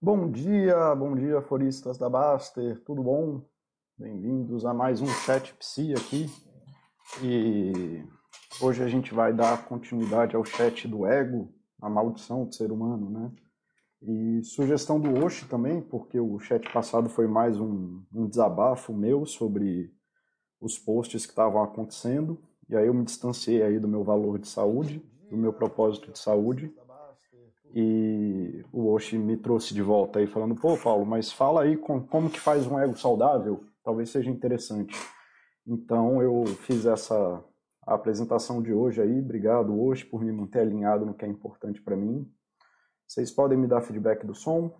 Bom dia, bom dia, foristas da Baster, tudo bom? Bem-vindos a mais um Chat Psi aqui. E hoje a gente vai dar continuidade ao chat do ego, a maldição do ser humano, né? E sugestão do Oshi também, porque o chat passado foi mais um, um desabafo meu sobre os posts que estavam acontecendo. E aí eu me distanciei aí do meu valor de saúde, do meu propósito de saúde. E o Oshi me trouxe de volta aí falando, pô Paulo, mas fala aí com, como que faz um ego saudável, talvez seja interessante. Então eu fiz essa apresentação de hoje aí, obrigado Oshi por me manter alinhado no que é importante para mim. Vocês podem me dar feedback do som.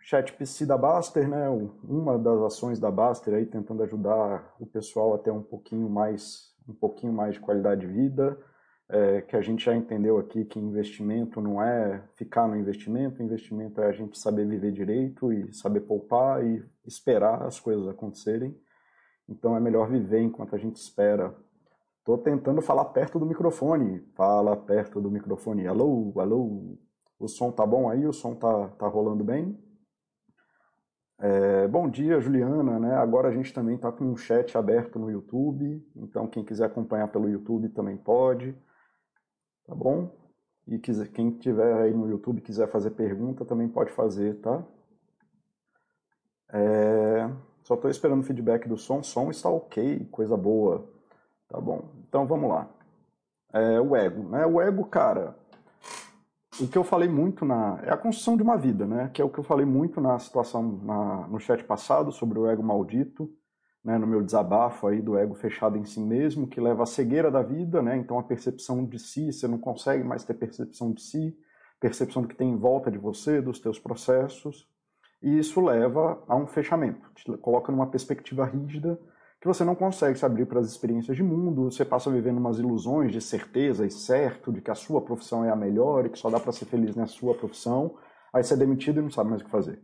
Chat PC da Baster, né? Uma das ações da Baster aí tentando ajudar o pessoal a ter um pouquinho mais, um pouquinho mais de qualidade de vida. É, que a gente já entendeu aqui que investimento não é ficar no investimento, investimento é a gente saber viver direito e saber poupar e esperar as coisas acontecerem. Então é melhor viver enquanto a gente espera. Estou tentando falar perto do microfone. Fala perto do microfone. Alô, alô. O som tá bom aí? O som tá, tá rolando bem? É, bom dia, Juliana. Né? Agora a gente também está com um chat aberto no YouTube, então quem quiser acompanhar pelo YouTube também pode, tá bom? E quiser, quem tiver aí no YouTube quiser fazer pergunta também pode fazer, tá? É, só estou esperando feedback do som. Som está ok, coisa boa, tá bom? Então vamos lá. É, o ego, né? O ego, cara, o que eu falei muito na. É a construção de uma vida, né? Que é o que eu falei muito na situação, na, no chat passado, sobre o ego maldito, né? No meu desabafo aí do ego fechado em si mesmo, que leva à cegueira da vida, né? Então a percepção de si, você não consegue mais ter percepção de si, percepção do que tem em volta de você, dos teus processos. E isso leva a um fechamento, te coloca numa perspectiva rígida que você não consegue se abrir para as experiências de mundo, você passa vivendo umas ilusões de certeza e certo, de que a sua profissão é a melhor e que só dá para ser feliz na sua profissão, aí você é demitido e não sabe mais o que fazer.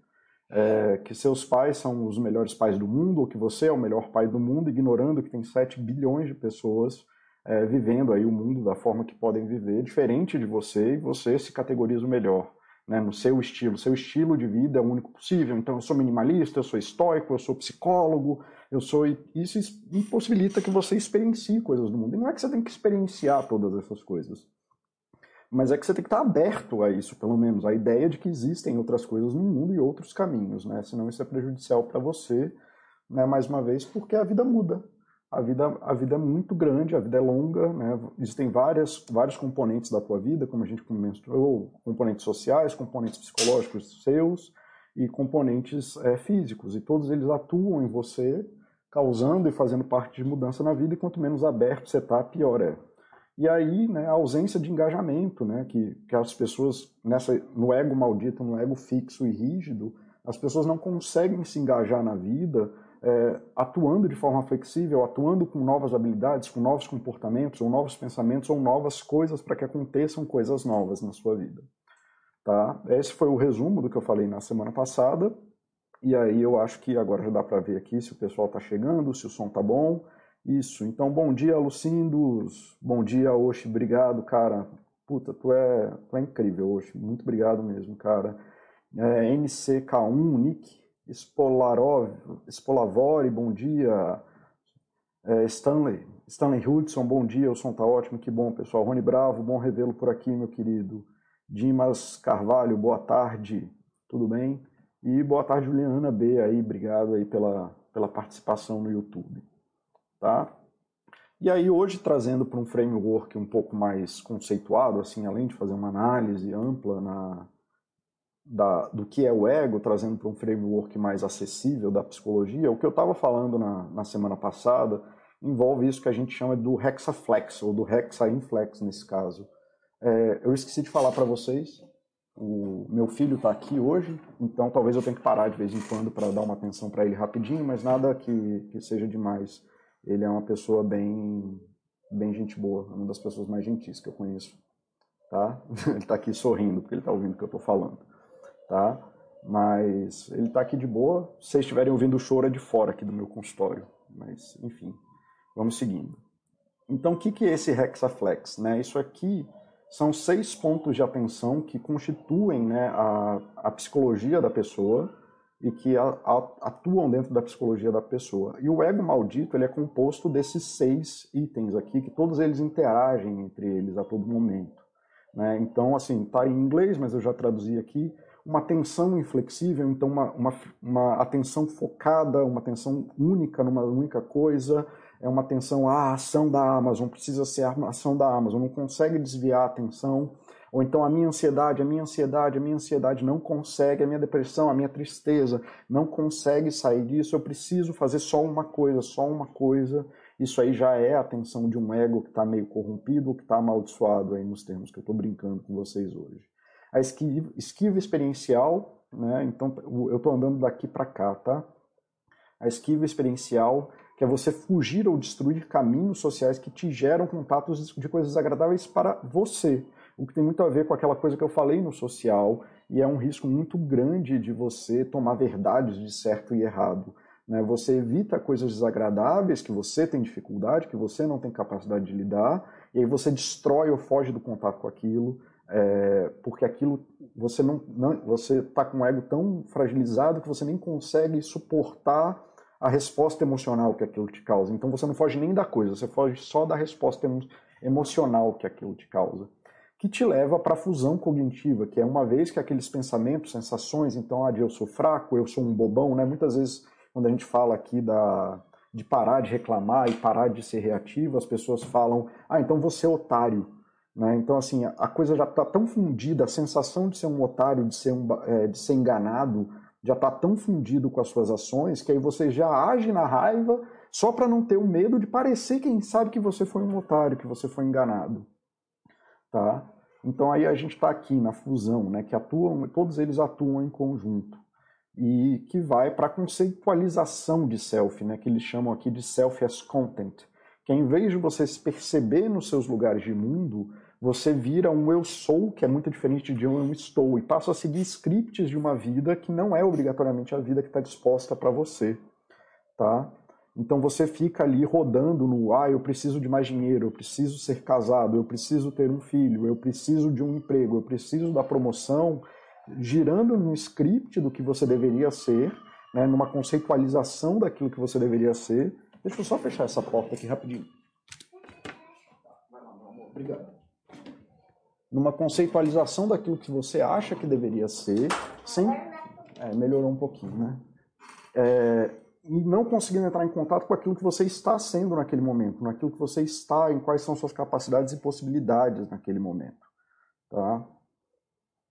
É, que seus pais são os melhores pais do mundo, ou que você é o melhor pai do mundo, ignorando que tem 7 bilhões de pessoas é, vivendo aí o mundo da forma que podem viver, diferente de você, e você se categoriza o melhor né, no seu estilo. Seu estilo de vida é o único possível. Então, eu sou minimalista, eu sou estoico, eu sou psicólogo, eu sou. Isso impossibilita que você experiencie coisas do mundo. E não é que você tem que experienciar todas essas coisas. Mas é que você tem que estar aberto a isso, pelo menos, a ideia de que existem outras coisas no mundo e outros caminhos, né? Senão isso é prejudicial para você, né? Mais uma vez, porque a vida muda a vida, a vida é muito grande, a vida é longa, né? existem várias, vários componentes da tua vida, como a gente comentou, componentes sociais, componentes psicológicos seus e componentes é, físicos, e todos eles atuam em você, causando e fazendo parte de mudança na vida, e quanto menos aberto você está, pior é. E aí, né, a ausência de engajamento, né, que, que as pessoas, nessa, no ego maldito, no ego fixo e rígido, as pessoas não conseguem se engajar na vida, é, atuando de forma flexível, atuando com novas habilidades, com novos comportamentos, ou novos pensamentos, ou novas coisas para que aconteçam coisas novas na sua vida. Tá? Esse foi o resumo do que eu falei na semana passada. E aí eu acho que agora já dá para ver aqui se o pessoal está chegando, se o som tá bom. Isso. Então, bom dia, Lucindos. Bom dia, Oxi. Obrigado, cara. Puta, tu é, tu é incrível, Oxi. Muito obrigado mesmo, cara. É, NCK1, Nick. Spolarov, Spolavori, bom dia. É, Stanley, Stanley Hudson, bom dia, o som tá ótimo, que bom, pessoal. Rony Bravo, bom revê-lo por aqui, meu querido. Dimas Carvalho, boa tarde, tudo bem? E boa tarde, Juliana B, aí, obrigado aí pela, pela participação no YouTube, tá? E aí, hoje, trazendo para um framework um pouco mais conceituado, assim, além de fazer uma análise ampla na, da, do que é o ego, trazendo para um framework mais acessível da psicologia, o que eu estava falando na, na semana passada envolve isso que a gente chama do hexaflex, ou do hexainflex nesse caso. É, eu esqueci de falar para vocês, o meu filho está aqui hoje, então talvez eu tenha que parar de vez em quando para dar uma atenção para ele rapidinho, mas nada que, que seja demais. Ele é uma pessoa bem, bem gente boa, uma das pessoas mais gentis que eu conheço. Tá? Ele está aqui sorrindo porque ele está ouvindo o que eu estou falando tá? Mas ele está aqui de boa. Se vocês estiverem ouvindo o choro é de fora aqui do meu consultório. Mas, enfim, vamos seguindo. Então, o que, que é esse Hexaflex? Né? Isso aqui são seis pontos de atenção que constituem né, a, a psicologia da pessoa e que atuam dentro da psicologia da pessoa. E o ego maldito ele é composto desses seis itens aqui, que todos eles interagem entre eles a todo momento. Né? Então, assim, está em inglês, mas eu já traduzi aqui. Uma atenção inflexível, então uma, uma, uma atenção focada, uma atenção única numa única coisa, é uma atenção, a ação da Amazon precisa ser a ação da Amazon, não consegue desviar a atenção, ou então a minha ansiedade, a minha ansiedade, a minha ansiedade não consegue, a minha depressão, a minha tristeza não consegue sair disso, eu preciso fazer só uma coisa, só uma coisa. Isso aí já é a atenção de um ego que está meio corrompido, que está amaldiçoado aí nos termos que eu estou brincando com vocês hoje. A esquiva, esquiva experiencial, né? Então eu estou andando daqui para cá, tá? A esquiva experiencial que é você fugir ou destruir caminhos sociais que te geram contatos de coisas agradáveis para você. O que tem muito a ver com aquela coisa que eu falei no social, e é um risco muito grande de você tomar verdades de certo e errado. Né? Você evita coisas desagradáveis que você tem dificuldade, que você não tem capacidade de lidar, e aí você destrói ou foge do contato com aquilo, é, porque aquilo você não, não você está com o ego tão fragilizado que você nem consegue suportar a resposta emocional que aquilo te causa. Então você não foge nem da coisa, você foge só da resposta emocional que aquilo te causa. Que te leva para a fusão cognitiva, que é uma vez que aqueles pensamentos, sensações, então, ah, de eu sou fraco, eu sou um bobão, né? Muitas vezes, quando a gente fala aqui da, de parar de reclamar e parar de ser reativo, as pessoas falam, ah, então você é otário. Né? Então, assim, a coisa já está tão fundida, a sensação de ser um otário, de ser, um, é, de ser enganado, já está tão fundido com as suas ações que aí você já age na raiva só para não ter o medo de parecer quem sabe que você foi um otário, que você foi enganado, tá? Então aí a gente está aqui na fusão, né? Que atuam, todos eles atuam em conjunto e que vai para a conceitualização de self, né? Que eles chamam aqui de self as content, que em vez de você se perceber nos seus lugares de mundo, você vira um eu sou, que é muito diferente de um eu estou, e passa a seguir scripts de uma vida que não é obrigatoriamente a vida que está disposta para você, tá? Então você fica ali rodando no, ah, eu preciso de mais dinheiro, eu preciso ser casado, eu preciso ter um filho, eu preciso de um emprego, eu preciso da promoção, girando num script do que você deveria ser, né, numa conceitualização daquilo que você deveria ser. Deixa eu só fechar essa porta aqui rapidinho. Obrigado numa conceitualização daquilo que você acha que deveria ser, sem. É, melhorou um pouquinho, né? É, e não conseguindo entrar em contato com aquilo que você está sendo naquele momento, naquilo que você está, em quais são suas capacidades e possibilidades naquele momento. Tá?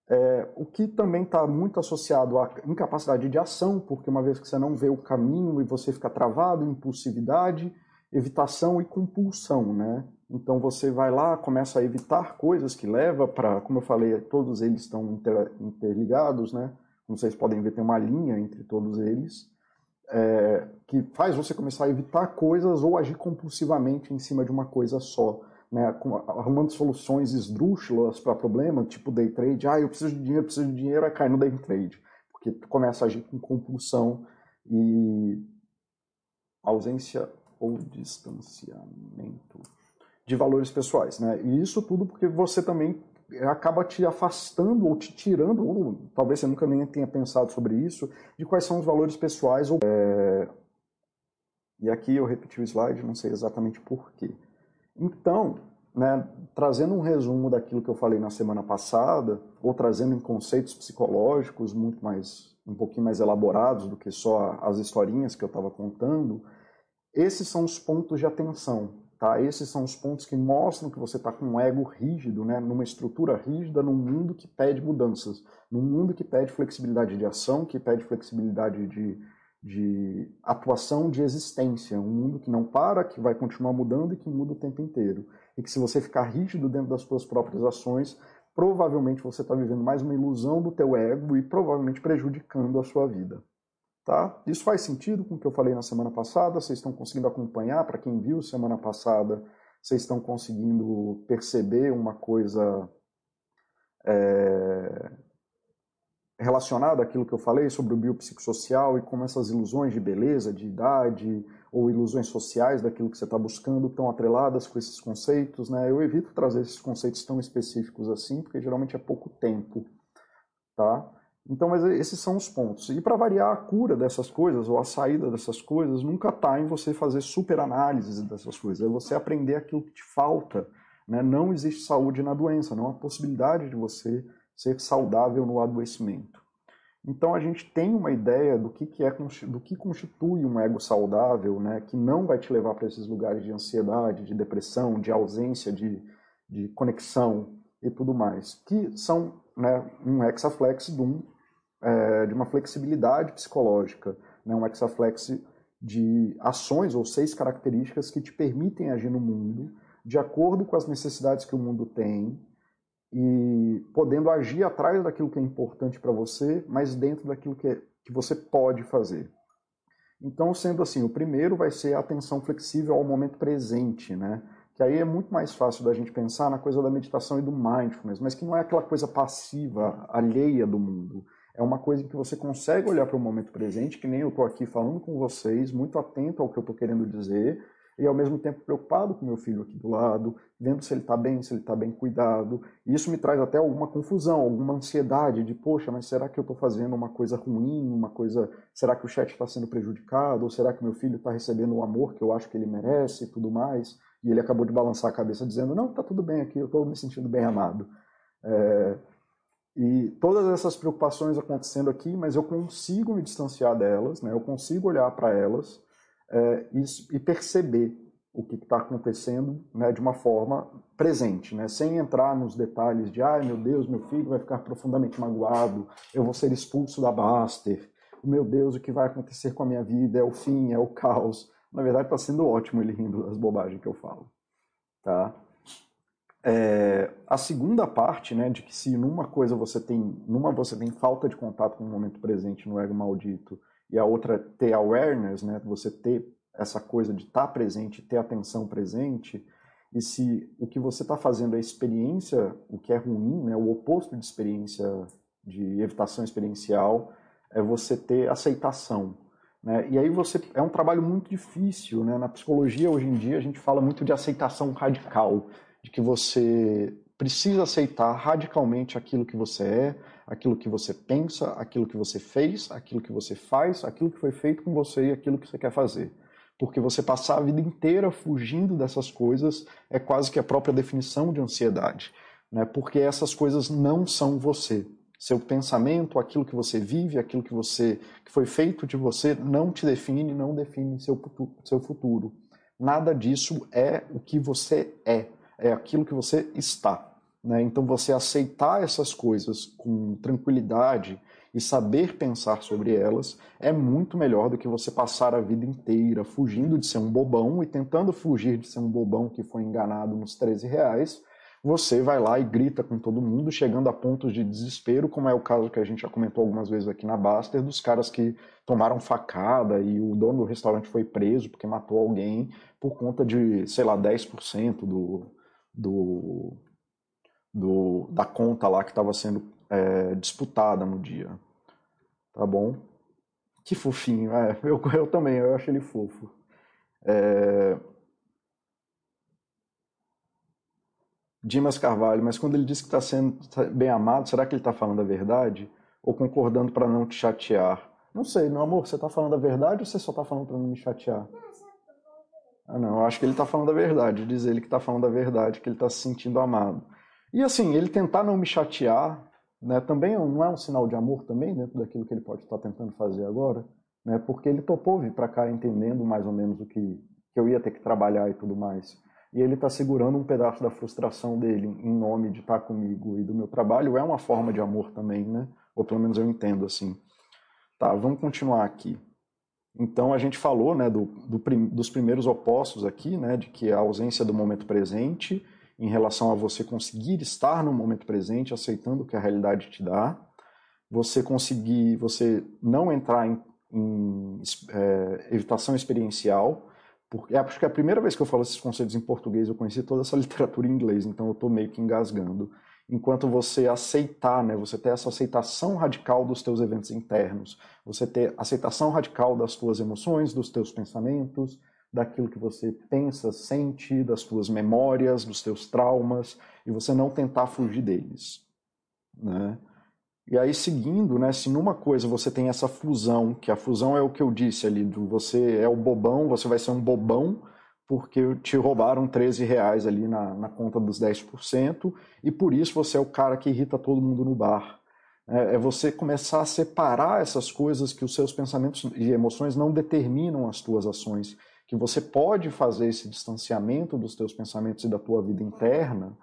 É, o que também está muito associado à incapacidade de ação, porque uma vez que você não vê o caminho e você fica travado, impulsividade, evitação e compulsão, né? Então você vai lá, começa a evitar coisas que leva para, como eu falei, todos eles estão inter, interligados, né? Como vocês podem ver, tem uma linha entre todos eles, é, que faz você começar a evitar coisas ou agir compulsivamente em cima de uma coisa só, né? Arrumando soluções esdrúxulas para problema, tipo day trade. Ah, eu preciso de dinheiro, preciso de dinheiro, aí cai no day trade, porque tu começa a agir com compulsão e ausência ou distanciamento de valores pessoais, né? E isso tudo porque você também acaba te afastando ou te tirando, ou talvez você nunca nem tenha pensado sobre isso, de quais são os valores pessoais. Ou, é... E aqui eu repeti o slide, não sei exatamente porquê. Então, né, trazendo um resumo daquilo que eu falei na semana passada, ou trazendo em conceitos psicológicos muito mais, um pouquinho mais elaborados do que só as historinhas que eu estava contando, esses são os pontos de atenção Tá? Esses são os pontos que mostram que você está com um ego rígido, né? numa estrutura rígida, num mundo que pede mudanças, num mundo que pede flexibilidade de ação, que pede flexibilidade de, de atuação, de existência. Um mundo que não para, que vai continuar mudando e que muda o tempo inteiro. E que se você ficar rígido dentro das suas próprias ações, provavelmente você está vivendo mais uma ilusão do teu ego e provavelmente prejudicando a sua vida. Tá? Isso faz sentido com o que eu falei na semana passada? Vocês estão conseguindo acompanhar? Para quem viu semana passada, vocês estão conseguindo perceber uma coisa é, relacionada àquilo que eu falei sobre o biopsicossocial e como essas ilusões de beleza, de idade, ou ilusões sociais daquilo que você está buscando estão atreladas com esses conceitos, né? Eu evito trazer esses conceitos tão específicos assim, porque geralmente é pouco tempo, tá? Então, mas esses são os pontos. E para variar a cura dessas coisas, ou a saída dessas coisas, nunca está em você fazer super análises dessas coisas, é você aprender aquilo que te falta. Né? Não existe saúde na doença, não há possibilidade de você ser saudável no adoecimento. Então a gente tem uma ideia do que, que é do que constitui um ego saudável, né, que não vai te levar para esses lugares de ansiedade, de depressão, de ausência de, de conexão e tudo mais, que são né, um hexaflex de, um, é, de uma flexibilidade psicológica, né, um hexaflex de ações ou seis características que te permitem agir no mundo de acordo com as necessidades que o mundo tem, e podendo agir atrás daquilo que é importante para você, mas dentro daquilo que, é, que você pode fazer. Então, sendo assim, o primeiro vai ser a atenção flexível ao momento presente, né? Que aí é muito mais fácil da gente pensar na coisa da meditação e do mindfulness, mas que não é aquela coisa passiva, alheia do mundo. É uma coisa que você consegue olhar para o momento presente, que nem eu estou aqui falando com vocês, muito atento ao que eu estou querendo dizer, e ao mesmo tempo preocupado com meu filho aqui do lado, vendo se ele está bem, se ele está bem cuidado. E isso me traz até alguma confusão, alguma ansiedade de, poxa, mas será que eu estou fazendo uma coisa ruim, uma coisa, será que o chat está sendo prejudicado, ou será que meu filho está recebendo o amor que eu acho que ele merece e tudo mais? E ele acabou de balançar a cabeça dizendo, não, está tudo bem aqui, eu estou me sentindo bem amado. É... E todas essas preocupações acontecendo aqui, mas eu consigo me distanciar delas, né? eu consigo olhar para elas, é, e, e, perceber o que está acontecendo né, de uma forma presente, né, sem entrar nos detalhes de, ai meu Deus, meu filho vai ficar profundamente magoado, eu vou ser expulso da Baster, meu Deus, o que vai acontecer com a minha vida, é o fim, é o caos. Na verdade, está sendo ótimo ele rindo das bobagens que eu falo. Tá? É, a segunda parte, né, de que se numa coisa você tem, numa você tem falta de contato com o momento presente no ego maldito e a outra ter awareness, né? Você ter essa coisa de estar tá presente, ter atenção presente, e se o que você está fazendo é experiência, o que é ruim, né? O oposto de experiência, de evitação experiencial, é você ter aceitação. Né? E aí você é um trabalho muito difícil, né? Na psicologia hoje em dia a gente fala muito de aceitação radical, de que você precisa aceitar radicalmente aquilo que você é, aquilo que você pensa, aquilo que você fez, aquilo que você faz, aquilo que foi feito com você e aquilo que você quer fazer. Porque você passar a vida inteira fugindo dessas coisas é quase que a própria definição de ansiedade, né? Porque essas coisas não são você. Seu pensamento, aquilo que você vive, aquilo que você que foi feito de você não te define, não define seu seu futuro. Nada disso é o que você é, é aquilo que você está. Né? Então, você aceitar essas coisas com tranquilidade e saber pensar sobre elas é muito melhor do que você passar a vida inteira fugindo de ser um bobão e tentando fugir de ser um bobão que foi enganado nos 13 reais. Você vai lá e grita com todo mundo, chegando a pontos de desespero, como é o caso que a gente já comentou algumas vezes aqui na Baster, dos caras que tomaram facada e o dono do restaurante foi preso porque matou alguém por conta de, sei lá, 10% do, do, do, da conta lá que estava sendo é, disputada no dia. Tá bom? Que fofinho, é, eu, eu também, eu acho ele fofo. É... Dimas Carvalho, mas quando ele diz que está sendo bem amado, será que ele está falando a verdade? Ou concordando para não te chatear? Não sei, meu amor, você está falando a verdade ou você só está falando para não me chatear? Ah, não, eu acho que ele está falando a verdade. Diz ele que está falando a verdade, que ele está se sentindo amado. E assim, ele tentar não me chatear, né, também não é um sinal de amor também dentro daquilo que ele pode estar tentando fazer agora, né, porque ele topou vir para cá entendendo mais ou menos o que, que eu ia ter que trabalhar e tudo mais. E ele está segurando um pedaço da frustração dele em nome de estar comigo e do meu trabalho, é uma forma de amor também, né? Ou pelo menos eu entendo assim. Tá, vamos continuar aqui. Então a gente falou né, do, do, dos primeiros opostos aqui, né, de que a ausência do momento presente em relação a você conseguir estar no momento presente, aceitando o que a realidade te dá, você conseguir, você não entrar em, em é, evitação experiencial, porque é, acho que é a primeira vez que eu falo esses conceitos em português, eu conheci toda essa literatura em inglês, então eu estou meio que engasgando. Enquanto você aceitar, né, você ter essa aceitação radical dos teus eventos internos, você ter aceitação radical das tuas emoções, dos teus pensamentos, daquilo que você pensa, sente, das tuas memórias, dos teus traumas, e você não tentar fugir deles. Né? E aí, seguindo, né, se numa coisa você tem essa fusão, que a fusão é o que eu disse ali, do você é o bobão, você vai ser um bobão, porque te roubaram 13 reais ali na, na conta dos 10%, e por isso você é o cara que irrita todo mundo no bar. É, é você começar a separar essas coisas que os seus pensamentos e emoções não determinam as tuas ações, que você pode fazer esse distanciamento dos teus pensamentos e da tua vida interna,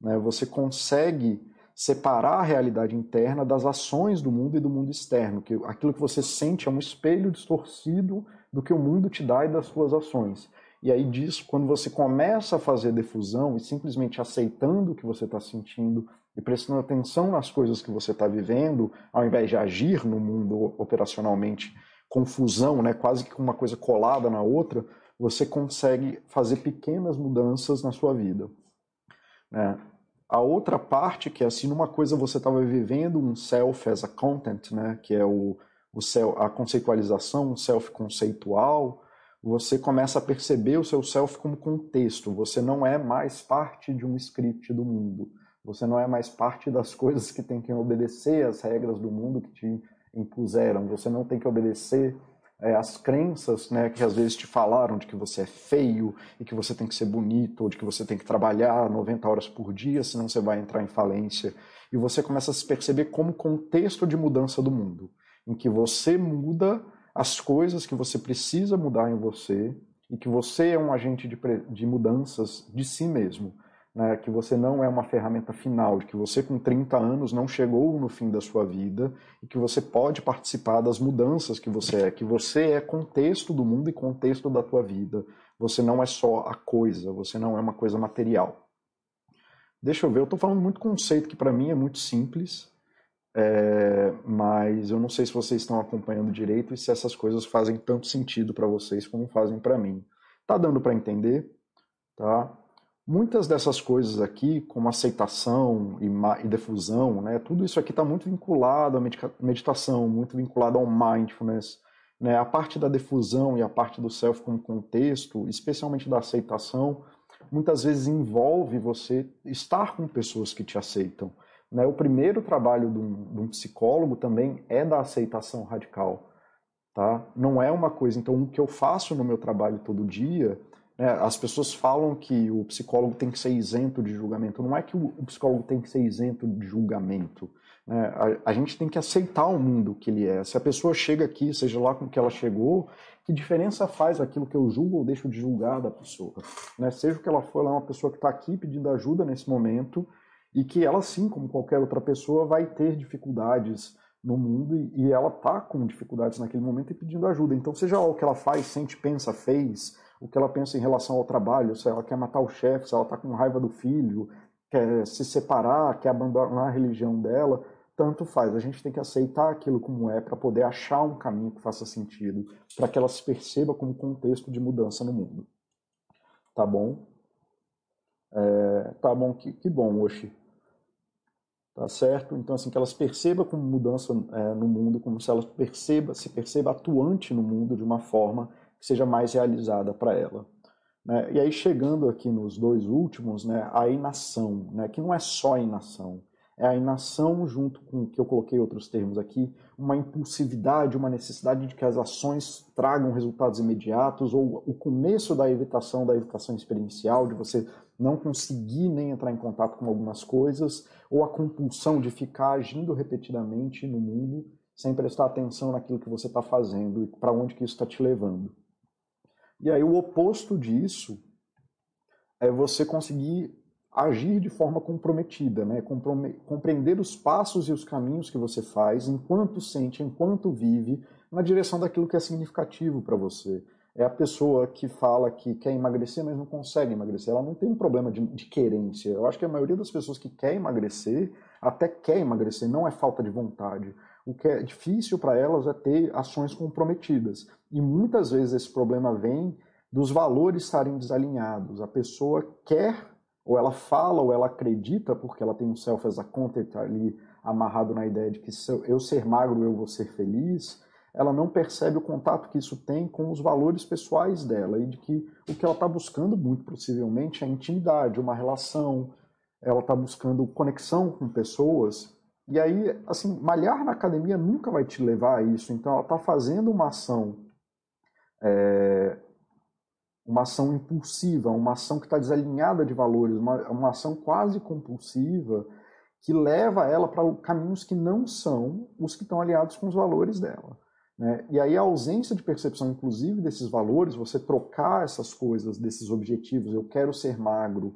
né, você consegue separar a realidade interna das ações do mundo e do mundo externo, que aquilo que você sente é um espelho distorcido do que o mundo te dá e das suas ações. E aí disso, quando você começa a fazer defusão e simplesmente aceitando o que você está sentindo e prestando atenção nas coisas que você está vivendo, ao invés de agir no mundo operacionalmente confusão, né, quase que uma coisa colada na outra, você consegue fazer pequenas mudanças na sua vida. Né? A outra parte, que é assim, numa coisa você estava vivendo um self as a content, né, que é o, o self, a conceitualização, um self conceitual, você começa a perceber o seu self como contexto. Você não é mais parte de um script do mundo. Você não é mais parte das coisas que tem que obedecer às regras do mundo que te impuseram. Você não tem que obedecer é, às crenças né, que às vezes te falaram de que você é feio e que você tem que ser bonito, ou de que você tem que trabalhar 90 horas por dia, senão você vai entrar em falência. E você começa a se perceber como contexto de mudança do mundo, em que você muda as coisas que você precisa mudar em você e que você é um agente de, de mudanças de si mesmo. Né? Que você não é uma ferramenta final, que você com 30 anos não chegou no fim da sua vida e que você pode participar das mudanças que você é, que você é contexto do mundo e contexto da tua vida. Você não é só a coisa, você não é uma coisa material. Deixa eu ver, eu estou falando muito conceito que para mim é muito simples, é, mas eu não sei se vocês estão acompanhando direito e se essas coisas fazem tanto sentido para vocês como fazem para mim. Tá dando para entender? Tá? Muitas dessas coisas aqui, como aceitação e, e defusão, né, tudo isso aqui está muito vinculado à meditação, muito vinculado ao mindfulness. Né? A parte da defusão e a parte do self como contexto, especialmente da aceitação, muitas vezes envolve você estar com pessoas que te aceitam. Né? O primeiro trabalho de um, de um, psicólogo também é da aceitação radical. Tá? Não é uma coisa. Então, o que eu faço no meu trabalho todo dia, né, as pessoas falam que o psicólogo tem que ser isento de julgamento. Não é que o, psicólogo tem que ser isento de julgamento. Né? A, a, gente tem que aceitar o mundo que ele é. Se a pessoa chega aqui, seja lá com que ela chegou, que diferença faz aquilo que eu julgo ou deixo de julgar da pessoa? Né? Seja o que ela for, ela é uma pessoa que está aqui pedindo ajuda nesse momento e que ela, sim, como qualquer outra pessoa, vai ter dificuldades no mundo e, ela tá com dificuldades naquele momento e pedindo ajuda. Então, seja o que ela faz, sente, pensa, fez, o que ela pensa em relação ao trabalho, se ela quer matar o chefe, se ela está com raiva do filho, quer se separar, quer abandonar a religião dela, tanto faz. A gente tem que aceitar aquilo como é para poder achar um caminho que faça sentido, para que ela se perceba como contexto de mudança no mundo. Tá bom? É, tá bom, que, que bom, Oxi. Tá certo? Então, assim, que elas percebam como mudança é, no mundo, como se elas perceba, se perceba atuante no mundo de uma forma que seja mais realizada para ela. Né? E aí, chegando aqui nos dois últimos, né, a inação, né, que não é só a inação, é a inação junto com que eu coloquei outros termos aqui, uma impulsividade, uma necessidade de que as ações tragam resultados imediatos, ou o começo da evitação, da evitação experiencial, de você não conseguir nem entrar em contato com algumas coisas, ou a compulsão de ficar agindo repetidamente no mundo sem prestar atenção naquilo que você está fazendo e para onde que isso está te levando. E aí o oposto disso é você conseguir agir de forma comprometida, né? compreender os passos e os caminhos que você faz enquanto sente, enquanto vive, na direção daquilo que é significativo para você é a pessoa que fala que quer emagrecer, mas não consegue emagrecer. Ela não tem um problema de, de querência. Eu acho que a maioria das pessoas que quer emagrecer, até quer emagrecer, não é falta de vontade. O que é difícil para elas é ter ações comprometidas. E muitas vezes esse problema vem dos valores estarem desalinhados. A pessoa quer ou ela fala ou ela acredita porque ela tem um self as a content ali amarrado na ideia de que eu ser magro eu vou ser feliz, ela não percebe o contato que isso tem com os valores pessoais dela e de que o que ela está buscando muito possivelmente é intimidade, uma relação, ela está buscando conexão com pessoas e aí, assim, malhar na academia nunca vai te levar a isso. Então, ela está fazendo uma ação é, uma ação impulsiva, uma ação que está desalinhada de valores, uma, uma ação quase compulsiva que leva ela para caminhos que não são os que estão aliados com os valores dela. Né? E aí a ausência de percepção, inclusive, desses valores, você trocar essas coisas, desses objetivos, eu quero ser magro,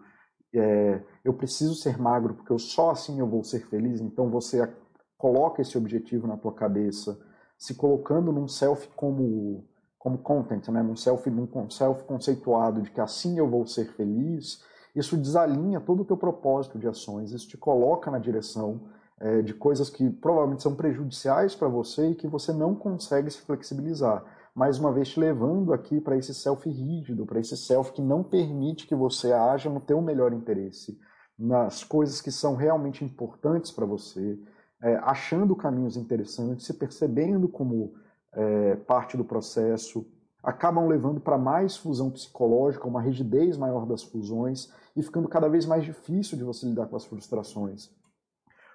é, eu preciso ser magro porque eu só assim eu vou ser feliz, então você coloca esse objetivo na tua cabeça, se colocando num self como como content, né, num self, num self conceituado de que assim eu vou ser feliz, isso desalinha todo o teu propósito de ações, isso te coloca na direção é, de coisas que provavelmente são prejudiciais para você e que você não consegue se flexibilizar. Mais uma vez te levando aqui para esse self rígido, para esse self que não permite que você haja no teu melhor interesse, nas coisas que são realmente importantes para você, é, achando caminhos interessantes, se percebendo como é, parte do processo, acabam levando para mais fusão psicológica, uma rigidez maior das fusões e ficando cada vez mais difícil de você lidar com as frustrações.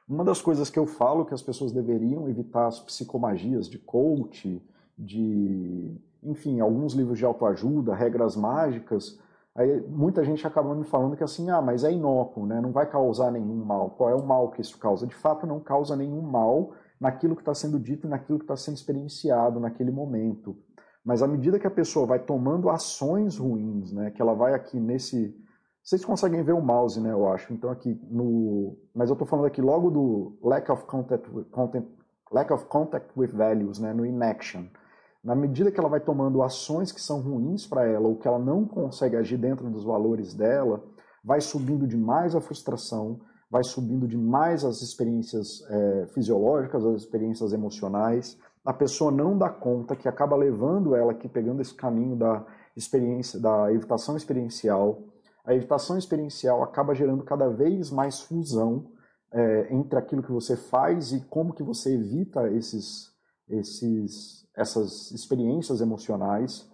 Uma das coisas que eu falo que as pessoas deveriam evitar as psicomagias de coach, de, enfim, alguns livros de autoajuda, regras mágicas, aí muita gente acaba me falando que assim, ah, mas é inócuo, né? não vai causar nenhum mal. Qual é o mal que isso causa? De fato, não causa nenhum mal, naquilo que está sendo dito e naquilo que está sendo experienciado naquele momento. Mas à medida que a pessoa vai tomando ações ruins, né, que ela vai aqui nesse. Vocês conseguem ver o mouse, né, eu acho. Então aqui no. Mas eu estou falando aqui logo do lack of contact, content, lack of contact with values, né, no inaction. Na medida que ela vai tomando ações que são ruins para ela ou que ela não consegue agir dentro dos valores dela, vai subindo demais a frustração, vai subindo demais as experiências é, fisiológicas, as experiências emocionais. A pessoa não dá conta que acaba levando ela aqui, pegando esse caminho da experiência, da evitação experiencial. A evitação experiencial acaba gerando cada vez mais fusão é, entre aquilo que você faz e como que você evita esses, esses, essas experiências emocionais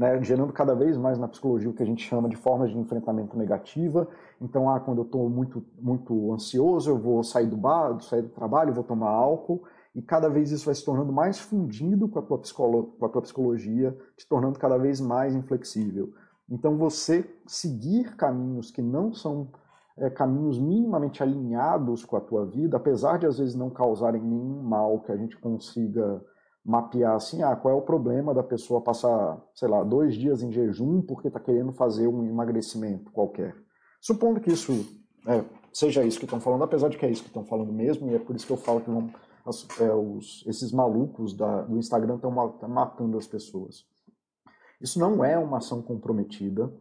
né, gerando cada vez mais na psicologia o que a gente chama de formas de enfrentamento negativa. Então, ah, quando eu estou muito, muito ansioso, eu vou sair do bar, sair do trabalho, vou tomar álcool, e cada vez isso vai se tornando mais fundido com a tua, psicolo com a tua psicologia, te tornando cada vez mais inflexível. Então, você seguir caminhos que não são é, caminhos minimamente alinhados com a tua vida, apesar de às vezes não causarem nenhum mal que a gente consiga mapear assim, ah, qual é o problema da pessoa passar, sei lá, dois dias em jejum porque está querendo fazer um emagrecimento qualquer. Supondo que isso é, seja isso que estão falando, apesar de que é isso que estão falando mesmo, e é por isso que eu falo que vão, as, é, os, esses malucos da, do Instagram estão matando as pessoas. Isso não é uma ação comprometida,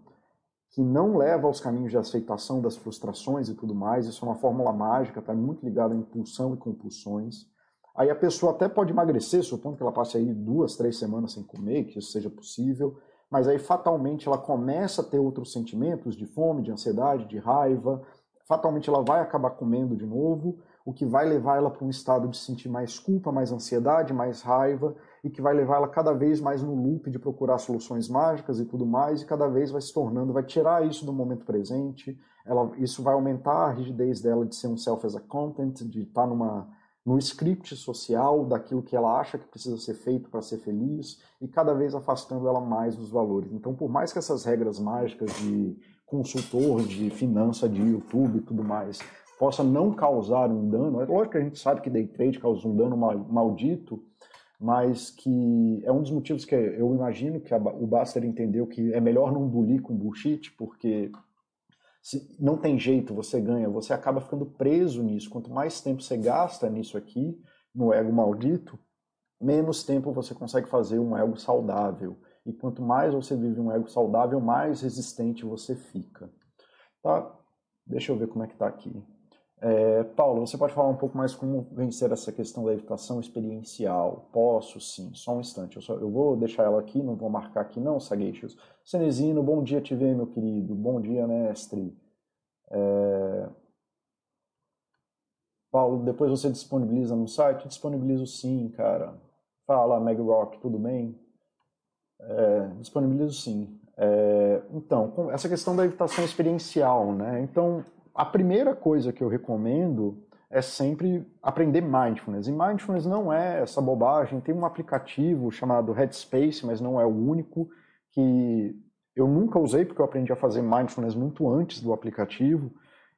que não leva aos caminhos de aceitação das frustrações e tudo mais. Isso é uma fórmula mágica, está muito ligado à impulsão e compulsões. Aí a pessoa até pode emagrecer, supondo que ela passe aí duas, três semanas sem comer, que isso seja possível, mas aí fatalmente ela começa a ter outros sentimentos de fome, de ansiedade, de raiva, fatalmente ela vai acabar comendo de novo, o que vai levar ela para um estado de sentir mais culpa, mais ansiedade, mais raiva, e que vai levar ela cada vez mais no loop de procurar soluções mágicas e tudo mais, e cada vez vai se tornando, vai tirar isso do momento presente, ela, isso vai aumentar a rigidez dela de ser um self as a content, de estar tá numa no script social daquilo que ela acha que precisa ser feito para ser feliz e cada vez afastando ela mais dos valores. Então, por mais que essas regras mágicas de consultor, de finança, de YouTube e tudo mais possa não causar um dano, é lógico que a gente sabe que day trade causa um dano maldito, mas que é um dos motivos que eu imagino que o Baster entendeu que é melhor não bulir com bullshit, porque se não tem jeito, você ganha, você acaba ficando preso nisso. Quanto mais tempo você gasta nisso aqui, no ego maldito, menos tempo você consegue fazer um ego saudável. E quanto mais você vive um ego saudável, mais resistente você fica. Tá? Deixa eu ver como é que tá aqui. É, Paulo, você pode falar um pouco mais como vencer essa questão da evitação experiencial? Posso, sim. Só um instante. Eu, só, eu vou deixar ela aqui, não vou marcar aqui não, Sageixos. Cenezino, bom dia te ver, meu querido. Bom dia, mestre. É... Paulo, depois você disponibiliza no site? Disponibilizo sim, cara. Fala, Meg Rock, tudo bem? É, disponibilizo sim. É, então, essa questão da evitação experiencial, né? Então, a primeira coisa que eu recomendo é sempre aprender mindfulness. E mindfulness não é essa bobagem. Tem um aplicativo chamado Headspace, mas não é o único, que eu nunca usei porque eu aprendi a fazer mindfulness muito antes do aplicativo.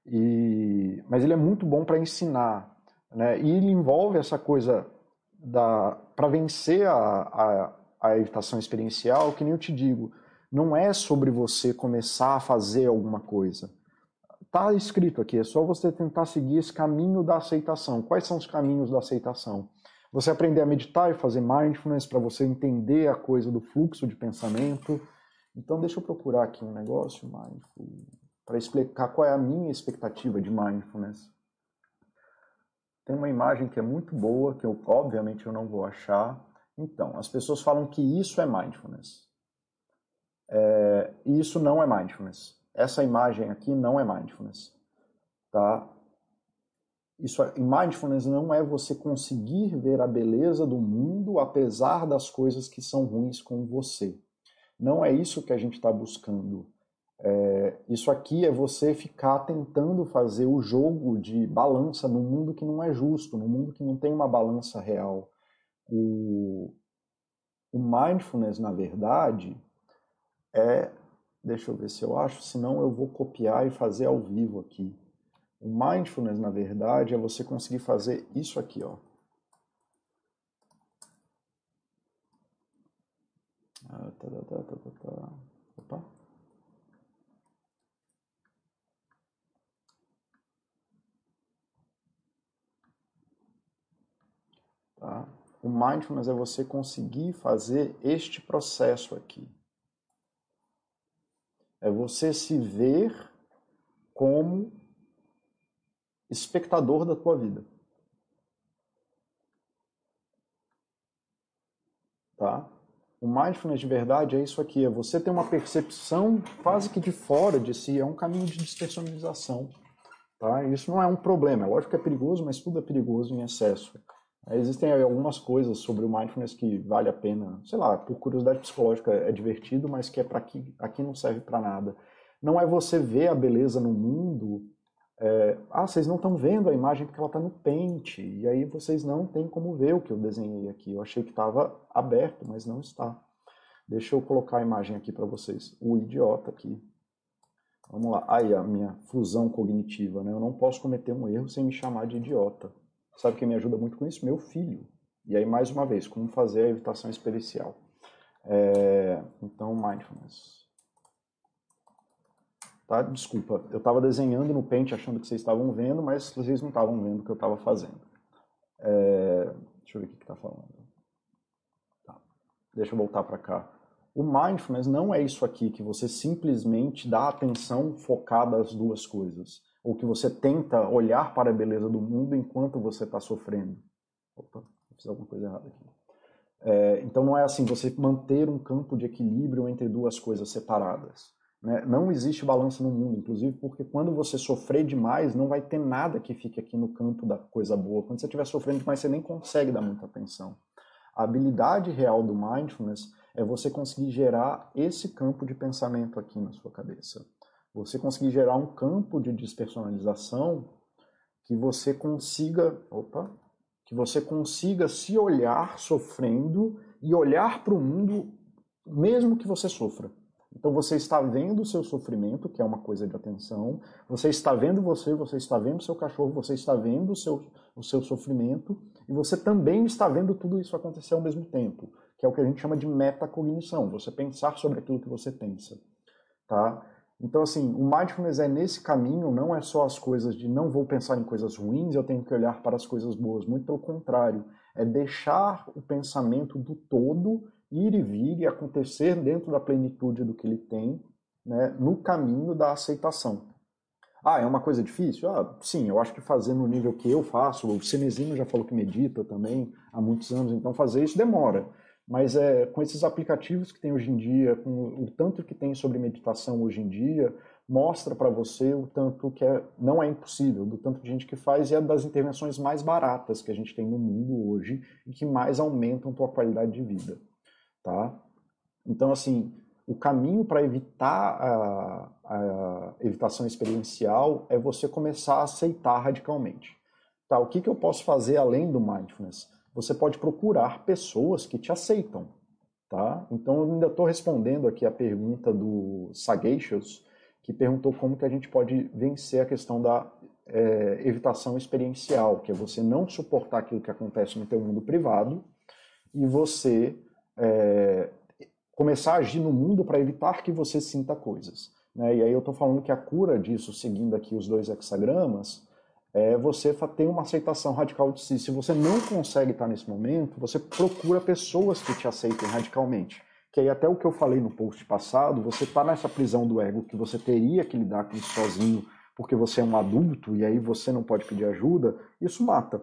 E, mas ele é muito bom para ensinar. Né? E ele envolve essa coisa da para vencer a, a, a evitação experiencial, que nem eu te digo, não é sobre você começar a fazer alguma coisa Está escrito aqui, é só você tentar seguir esse caminho da aceitação. Quais são os caminhos da aceitação? Você aprender a meditar e fazer mindfulness para você entender a coisa do fluxo de pensamento. Então, deixa eu procurar aqui um negócio, para explicar qual é a minha expectativa de mindfulness. Tem uma imagem que é muito boa, que eu, obviamente eu não vou achar. Então, as pessoas falam que isso é mindfulness. É, isso não é mindfulness. Essa imagem aqui não é mindfulness, tá? Isso, é, mindfulness não é você conseguir ver a beleza do mundo apesar das coisas que são ruins com você. Não é isso que a gente está buscando. É, isso aqui é você ficar tentando fazer o jogo de balança no mundo que não é justo, no mundo que não tem uma balança real. O, o mindfulness, na verdade, é Deixa eu ver se eu acho, senão eu vou copiar e fazer ao vivo aqui. O mindfulness, na verdade, é você conseguir fazer isso aqui, ó. Ah, tá, tá, tá. Opa. Tá? O mindfulness é você conseguir fazer este processo aqui. É você se ver como espectador da tua vida. Tá? O mindfulness de verdade é isso aqui, é você ter uma percepção quase que de fora de si, é um caminho de despersonalização. Tá? Isso não é um problema, é lógico que é perigoso, mas tudo é perigoso em excesso. Existem algumas coisas sobre o mindfulness que vale a pena, sei lá, por curiosidade psicológica é divertido, mas que é para aqui, aqui não serve para nada. Não é você ver a beleza no mundo. É, ah, vocês não estão vendo a imagem porque ela está no pente, e aí vocês não têm como ver o que eu desenhei aqui. Eu achei que estava aberto, mas não está. Deixa eu colocar a imagem aqui para vocês. O idiota aqui. Vamos lá. Aí a minha fusão cognitiva, né? Eu não posso cometer um erro sem me chamar de idiota. Sabe quem me ajuda muito com isso? Meu filho. E aí, mais uma vez, como fazer a evitação experiencial. É, então, mindfulness. Tá? Desculpa, eu estava desenhando no Paint achando que vocês estavam vendo, mas vocês não estavam vendo o que eu estava fazendo. É, deixa eu ver o que está falando. Tá. Deixa eu voltar para cá. O mindfulness não é isso aqui, que você simplesmente dá atenção focada às duas coisas ou que você tenta olhar para a beleza do mundo enquanto você está sofrendo. Opa, fiz alguma coisa errada aqui. É, então não é assim, você manter um campo de equilíbrio entre duas coisas separadas. Né? Não existe balança no mundo, inclusive porque quando você sofrer demais, não vai ter nada que fique aqui no campo da coisa boa. Quando você estiver sofrendo demais, você nem consegue dar muita atenção. A habilidade real do mindfulness é você conseguir gerar esse campo de pensamento aqui na sua cabeça você conseguir gerar um campo de despersonalização que você consiga, opa, que você consiga se olhar sofrendo e olhar para o mundo mesmo que você sofra. Então você está vendo o seu sofrimento, que é uma coisa de atenção, você está vendo você, você está vendo o seu cachorro, você está vendo o seu, o seu sofrimento, e você também está vendo tudo isso acontecer ao mesmo tempo, que é o que a gente chama de metacognição, você pensar sobre aquilo que você pensa. Tá? Então, assim, o mindfulness é nesse caminho, não é só as coisas de não vou pensar em coisas ruins, eu tenho que olhar para as coisas boas. Muito pelo contrário, é deixar o pensamento do todo ir e vir e acontecer dentro da plenitude do que ele tem, né, no caminho da aceitação. Ah, é uma coisa difícil? Ah, sim, eu acho que fazer no nível que eu faço, o Cenezino já falou que medita também há muitos anos, então fazer isso demora. Mas é, com esses aplicativos que tem hoje em dia, com o tanto que tem sobre meditação hoje em dia, mostra para você o tanto que é, não é impossível, do tanto de gente que faz e é das intervenções mais baratas que a gente tem no mundo hoje e que mais aumentam tua qualidade de vida, tá? Então, assim, o caminho para evitar a, a, evitação experiencial é você começar a aceitar radicalmente. Tá, o que, que eu posso fazer além do mindfulness? Você pode procurar pessoas que te aceitam. Tá? Então, eu ainda estou respondendo aqui a pergunta do Sagacious, que perguntou como que a gente pode vencer a questão da é, evitação experiencial, que é você não suportar aquilo que acontece no teu mundo privado e você é, começar a agir no mundo para evitar que você sinta coisas. Né? E aí eu estou falando que a cura disso, seguindo aqui os dois hexagramas, é você ter uma aceitação radical de si. Se você não consegue estar nesse momento, você procura pessoas que te aceitem radicalmente que aí até o que eu falei no post passado, você está nessa prisão do ego que você teria que lidar com isso sozinho, porque você é um adulto e aí você não pode pedir ajuda, isso mata.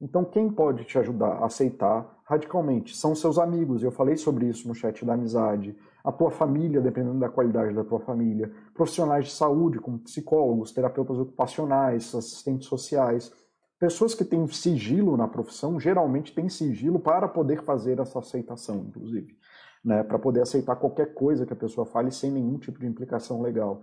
Então quem pode te ajudar a aceitar radicalmente são seus amigos, eu falei sobre isso no chat da amizade, a tua família, dependendo da qualidade da tua família, profissionais de saúde, como psicólogos, terapeutas ocupacionais, assistentes sociais, pessoas que têm sigilo na profissão, geralmente têm sigilo para poder fazer essa aceitação, inclusive né, para poder aceitar qualquer coisa que a pessoa fale sem nenhum tipo de implicação legal.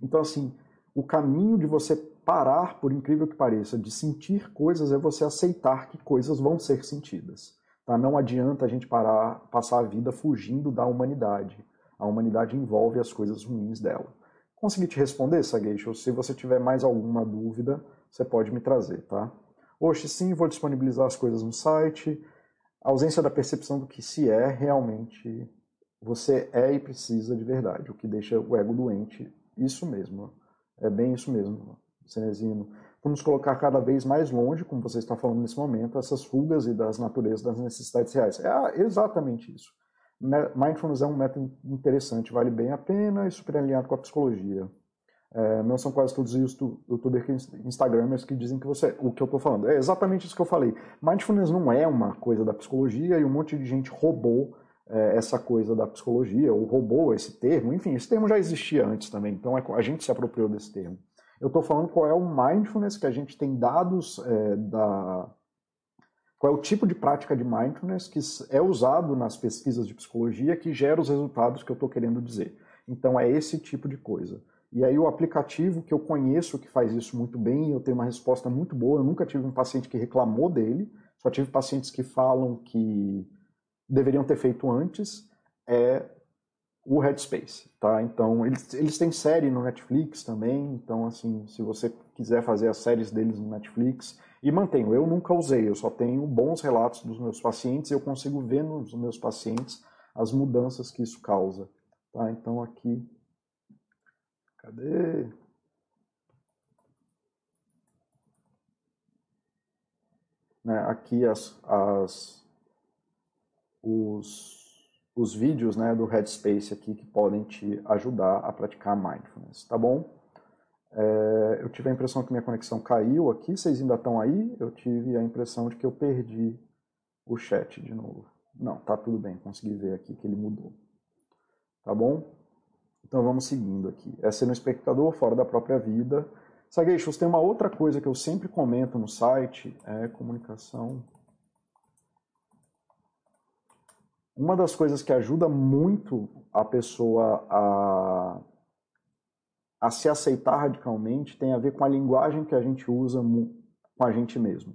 Então, assim, o caminho de você parar, por incrível que pareça, de sentir coisas é você aceitar que coisas vão ser sentidas. Tá? Não adianta a gente parar, passar a vida fugindo da humanidade. A humanidade envolve as coisas ruins dela. Consegui te responder, Sageisho? Se você tiver mais alguma dúvida, você pode me trazer, tá? Hoje sim, vou disponibilizar as coisas no site a ausência da percepção do que se é realmente você é e precisa de verdade, o que deixa o ego doente. Isso mesmo, é bem isso mesmo, Cenezino. Vamos colocar cada vez mais longe, como você está falando nesse momento, essas fugas e das naturezas das necessidades reais. É exatamente isso. Mindfulness é um método interessante, vale bem a pena e super alinhado com a psicologia. É, não são quase todos os youtubers instagramers que dizem que você o que eu estou falando. É exatamente isso que eu falei. Mindfulness não é uma coisa da psicologia e um monte de gente roubou é, essa coisa da psicologia, ou roubou esse termo. Enfim, esse termo já existia antes também, então é, a gente se apropriou desse termo. Eu estou falando qual é o mindfulness que a gente tem dados é, da. Qual é o tipo de prática de mindfulness que é usado nas pesquisas de psicologia que gera os resultados que eu estou querendo dizer. Então é esse tipo de coisa. E aí o aplicativo que eu conheço que faz isso muito bem, eu tenho uma resposta muito boa, eu nunca tive um paciente que reclamou dele, só tive pacientes que falam que deveriam ter feito antes, é o Headspace, tá? Então, eles, eles têm série no Netflix também, então, assim, se você quiser fazer as séries deles no Netflix, e mantenho, eu nunca usei, eu só tenho bons relatos dos meus pacientes, eu consigo ver nos meus pacientes as mudanças que isso causa, tá? Então, aqui Cadê? Né, aqui as, as, os, os vídeos né, do Headspace aqui que podem te ajudar a praticar mindfulness, tá bom? É, eu tive a impressão que minha conexão caiu aqui, vocês ainda estão aí? Eu tive a impressão de que eu perdi o chat de novo. Não, tá tudo bem, consegui ver aqui que ele mudou. Tá bom? Então vamos seguindo aqui. É ser um espectador fora da própria vida. Sageixos, tem uma outra coisa que eu sempre comento no site, é comunicação. Uma das coisas que ajuda muito a pessoa a, a se aceitar radicalmente tem a ver com a linguagem que a gente usa com a gente mesmo.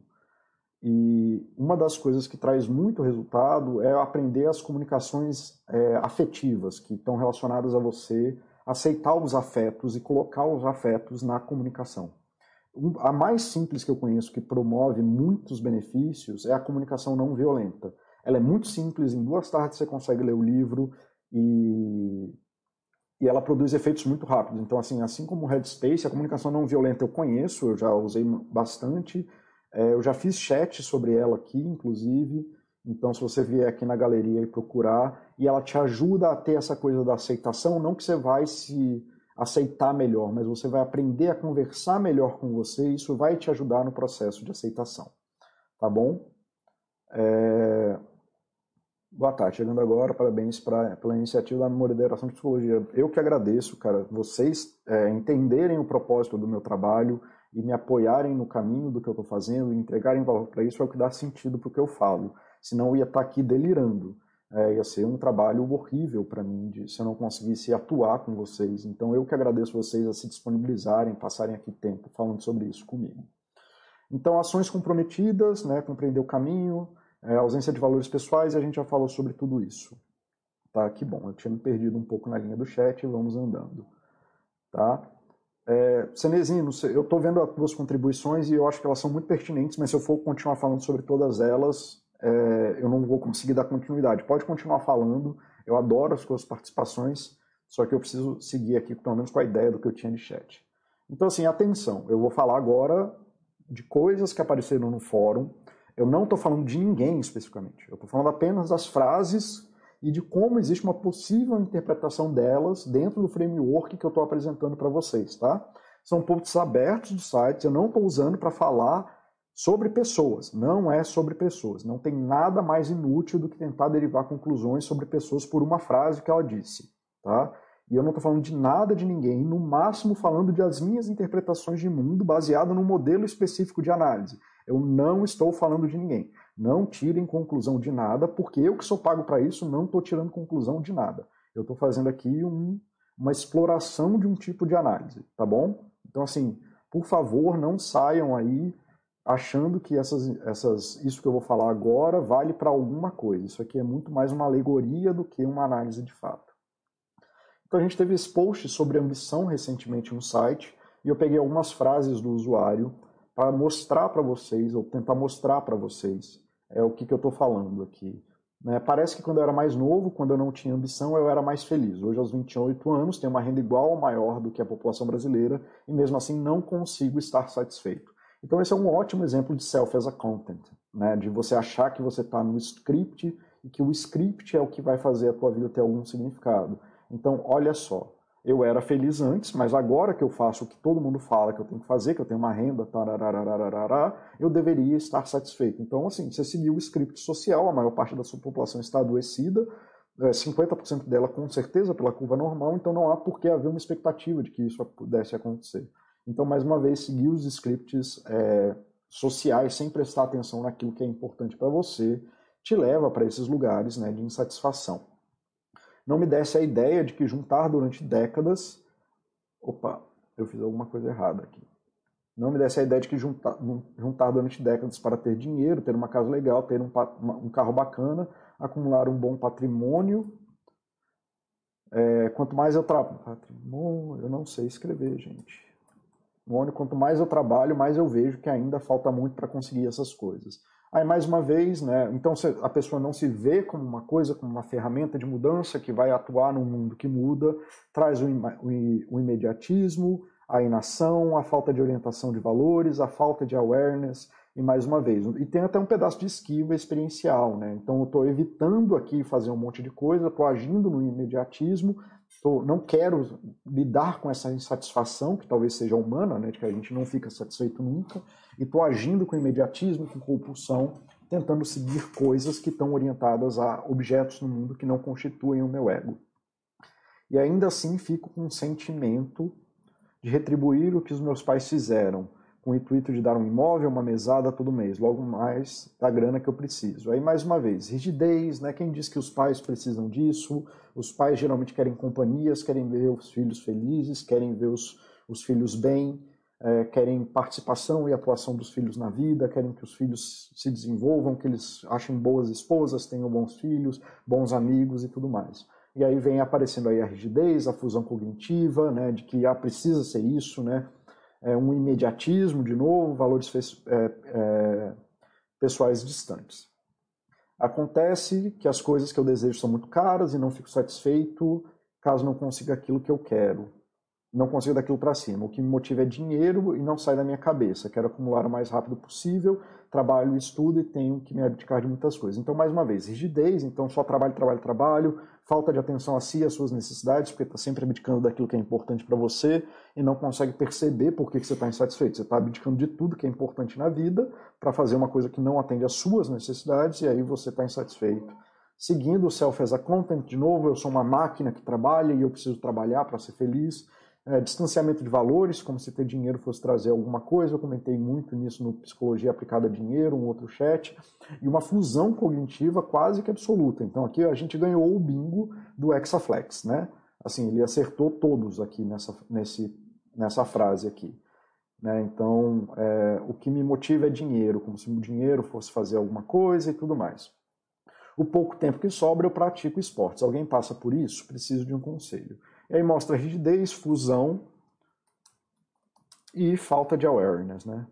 E uma das coisas que traz muito resultado é aprender as comunicações é, afetivas, que estão relacionadas a você aceitar os afetos e colocar os afetos na comunicação. A mais simples que eu conheço, que promove muitos benefícios, é a comunicação não violenta. Ela é muito simples, em duas tardes você consegue ler o livro e, e ela produz efeitos muito rápidos. Então, assim, assim como o Headspace, a comunicação não violenta eu conheço, eu já usei bastante, é, eu já fiz chat sobre ela aqui, inclusive. Então, se você vier aqui na galeria e procurar, e ela te ajuda a ter essa coisa da aceitação, não que você vai se aceitar melhor, mas você vai aprender a conversar melhor com você, e isso vai te ajudar no processo de aceitação. Tá bom? É... Boa tarde, chegando agora, parabéns pra, pela iniciativa da Moderação de Psicologia. Eu que agradeço, cara, vocês é, entenderem o propósito do meu trabalho e me apoiarem no caminho do que eu estou fazendo, e entregarem valor para isso é o que dá sentido para o que eu falo. Senão eu ia estar tá aqui delirando. É, ia ser um trabalho horrível para mim de, se eu não conseguisse atuar com vocês. Então eu que agradeço vocês a se disponibilizarem, passarem aqui tempo falando sobre isso comigo. Então, ações comprometidas, né, compreender o caminho, é, ausência de valores pessoais, a gente já falou sobre tudo isso. Tá, que bom, eu tinha me perdido um pouco na linha do chat, vamos andando. Tá? É, eu estou vendo as duas contribuições e eu acho que elas são muito pertinentes, mas se eu for continuar falando sobre todas elas, é, eu não vou conseguir dar continuidade. Pode continuar falando, eu adoro as suas participações, só que eu preciso seguir aqui, pelo menos com a ideia do que eu tinha de chat. Então, assim, atenção, eu vou falar agora de coisas que apareceram no fórum, eu não estou falando de ninguém especificamente. Eu estou falando apenas das frases e de como existe uma possível interpretação delas dentro do framework que eu estou apresentando para vocês, tá? São pontos abertos do site, eu não estou usando para falar sobre pessoas, não é sobre pessoas. Não tem nada mais inútil do que tentar derivar conclusões sobre pessoas por uma frase que ela disse, tá? E eu não estou falando de nada de ninguém, no máximo falando de as minhas interpretações de mundo baseado num modelo específico de análise. Eu não estou falando de ninguém. Não tirem conclusão de nada, porque eu que sou pago para isso não estou tirando conclusão de nada. Eu estou fazendo aqui um, uma exploração de um tipo de análise, tá bom? Então, assim, por favor, não saiam aí achando que essas, essas, isso que eu vou falar agora vale para alguma coisa. Isso aqui é muito mais uma alegoria do que uma análise de fato. Então, a gente teve esse post sobre ambição recentemente no site, e eu peguei algumas frases do usuário para mostrar para vocês, ou tentar mostrar para vocês, é o que, que eu estou falando aqui. Né? Parece que quando eu era mais novo, quando eu não tinha ambição, eu era mais feliz. Hoje, aos 28 anos, tenho uma renda igual ou maior do que a população brasileira e mesmo assim não consigo estar satisfeito. Então, esse é um ótimo exemplo de self as a content, né? de você achar que você está no script e que o script é o que vai fazer a tua vida ter algum significado. Então, olha só, eu era feliz antes, mas agora que eu faço o que todo mundo fala que eu tenho que fazer, que eu tenho uma renda, eu deveria estar satisfeito. Então, assim, você seguiu o script social, a maior parte da sua população está adoecida, 50% é, dela com certeza pela curva normal, então não há por que haver uma expectativa de que isso pudesse acontecer. Então, mais uma vez, seguir os scripts é, sociais sem prestar atenção naquilo que é importante para você te leva para esses lugares né, de insatisfação não me desse a ideia de que juntar durante décadas. Opa, eu fiz alguma coisa errada aqui. Não me desse a ideia de que juntar, juntar durante décadas para ter dinheiro, ter uma casa legal, ter um, um carro bacana, acumular um bom patrimônio. É, quanto mais eu trabalho. Patrimônio, eu não sei escrever, gente. Quanto mais eu trabalho, mais eu vejo que ainda falta muito para conseguir essas coisas. Aí, mais uma vez, né, então a pessoa não se vê como uma coisa, como uma ferramenta de mudança que vai atuar num mundo que muda, traz o, o, imediatismo, a inação, a falta de orientação de valores, a falta de awareness, e mais uma vez, e tem até um pedaço de esquiva experiencial, né? Então eu estou evitando aqui fazer um monte de coisa, estou agindo no imediatismo, tô, não quero lidar com essa insatisfação, que talvez seja humana, né? De que a gente não fica satisfeito nunca, e estou agindo com imediatismo, com compulsão, tentando seguir coisas que estão orientadas a objetos no mundo que não constituem o meu ego. E ainda assim fico com um sentimento de retribuir o que os meus pais fizeram, com o intuito de dar um imóvel, uma mesada todo mês, logo mais da grana que eu preciso. Aí, mais uma vez, rigidez, né? Quem diz que os pais precisam disso? Os pais geralmente querem companhias, querem ver os filhos felizes, querem ver os, os filhos bem, é, querem participação e atuação dos filhos na vida, querem que os filhos se desenvolvam, que eles achem boas esposas, tenham bons filhos, bons amigos e tudo mais. E aí vem aparecendo aí a rigidez, a fusão cognitiva, né, de que ah, precisa ser isso, né, é um imediatismo de novo, valores é, é, pessoais distantes. Acontece que as coisas que eu desejo são muito caras e não fico satisfeito caso não consiga aquilo que eu quero não consigo daquilo para cima. O que me motiva é dinheiro e não sai da minha cabeça. Quero acumular o mais rápido possível, trabalho, estudo e tenho que me abdicar de muitas coisas. Então, mais uma vez, rigidez, então só trabalho, trabalho, trabalho, falta de atenção a si, às suas necessidades, porque está sempre abdicando daquilo que é importante para você e não consegue perceber por que, que você está insatisfeito. Você está abdicando de tudo que é importante na vida para fazer uma coisa que não atende às suas necessidades e aí você está insatisfeito seguindo o self as a content, de novo, eu sou uma máquina que trabalha e eu preciso trabalhar para ser feliz. É, distanciamento de valores, como se ter dinheiro fosse trazer alguma coisa, eu comentei muito nisso no Psicologia Aplicada a Dinheiro, um outro chat, e uma fusão cognitiva quase que absoluta. Então aqui a gente ganhou o bingo do Exaflex, né? Assim, ele acertou todos aqui nessa, nesse, nessa frase aqui. Né? Então, é, o que me motiva é dinheiro, como se o dinheiro fosse fazer alguma coisa e tudo mais. O pouco tempo que sobra eu pratico esportes. Alguém passa por isso? Preciso de um conselho. E aí mostra rigidez, fusão e falta de awareness, né?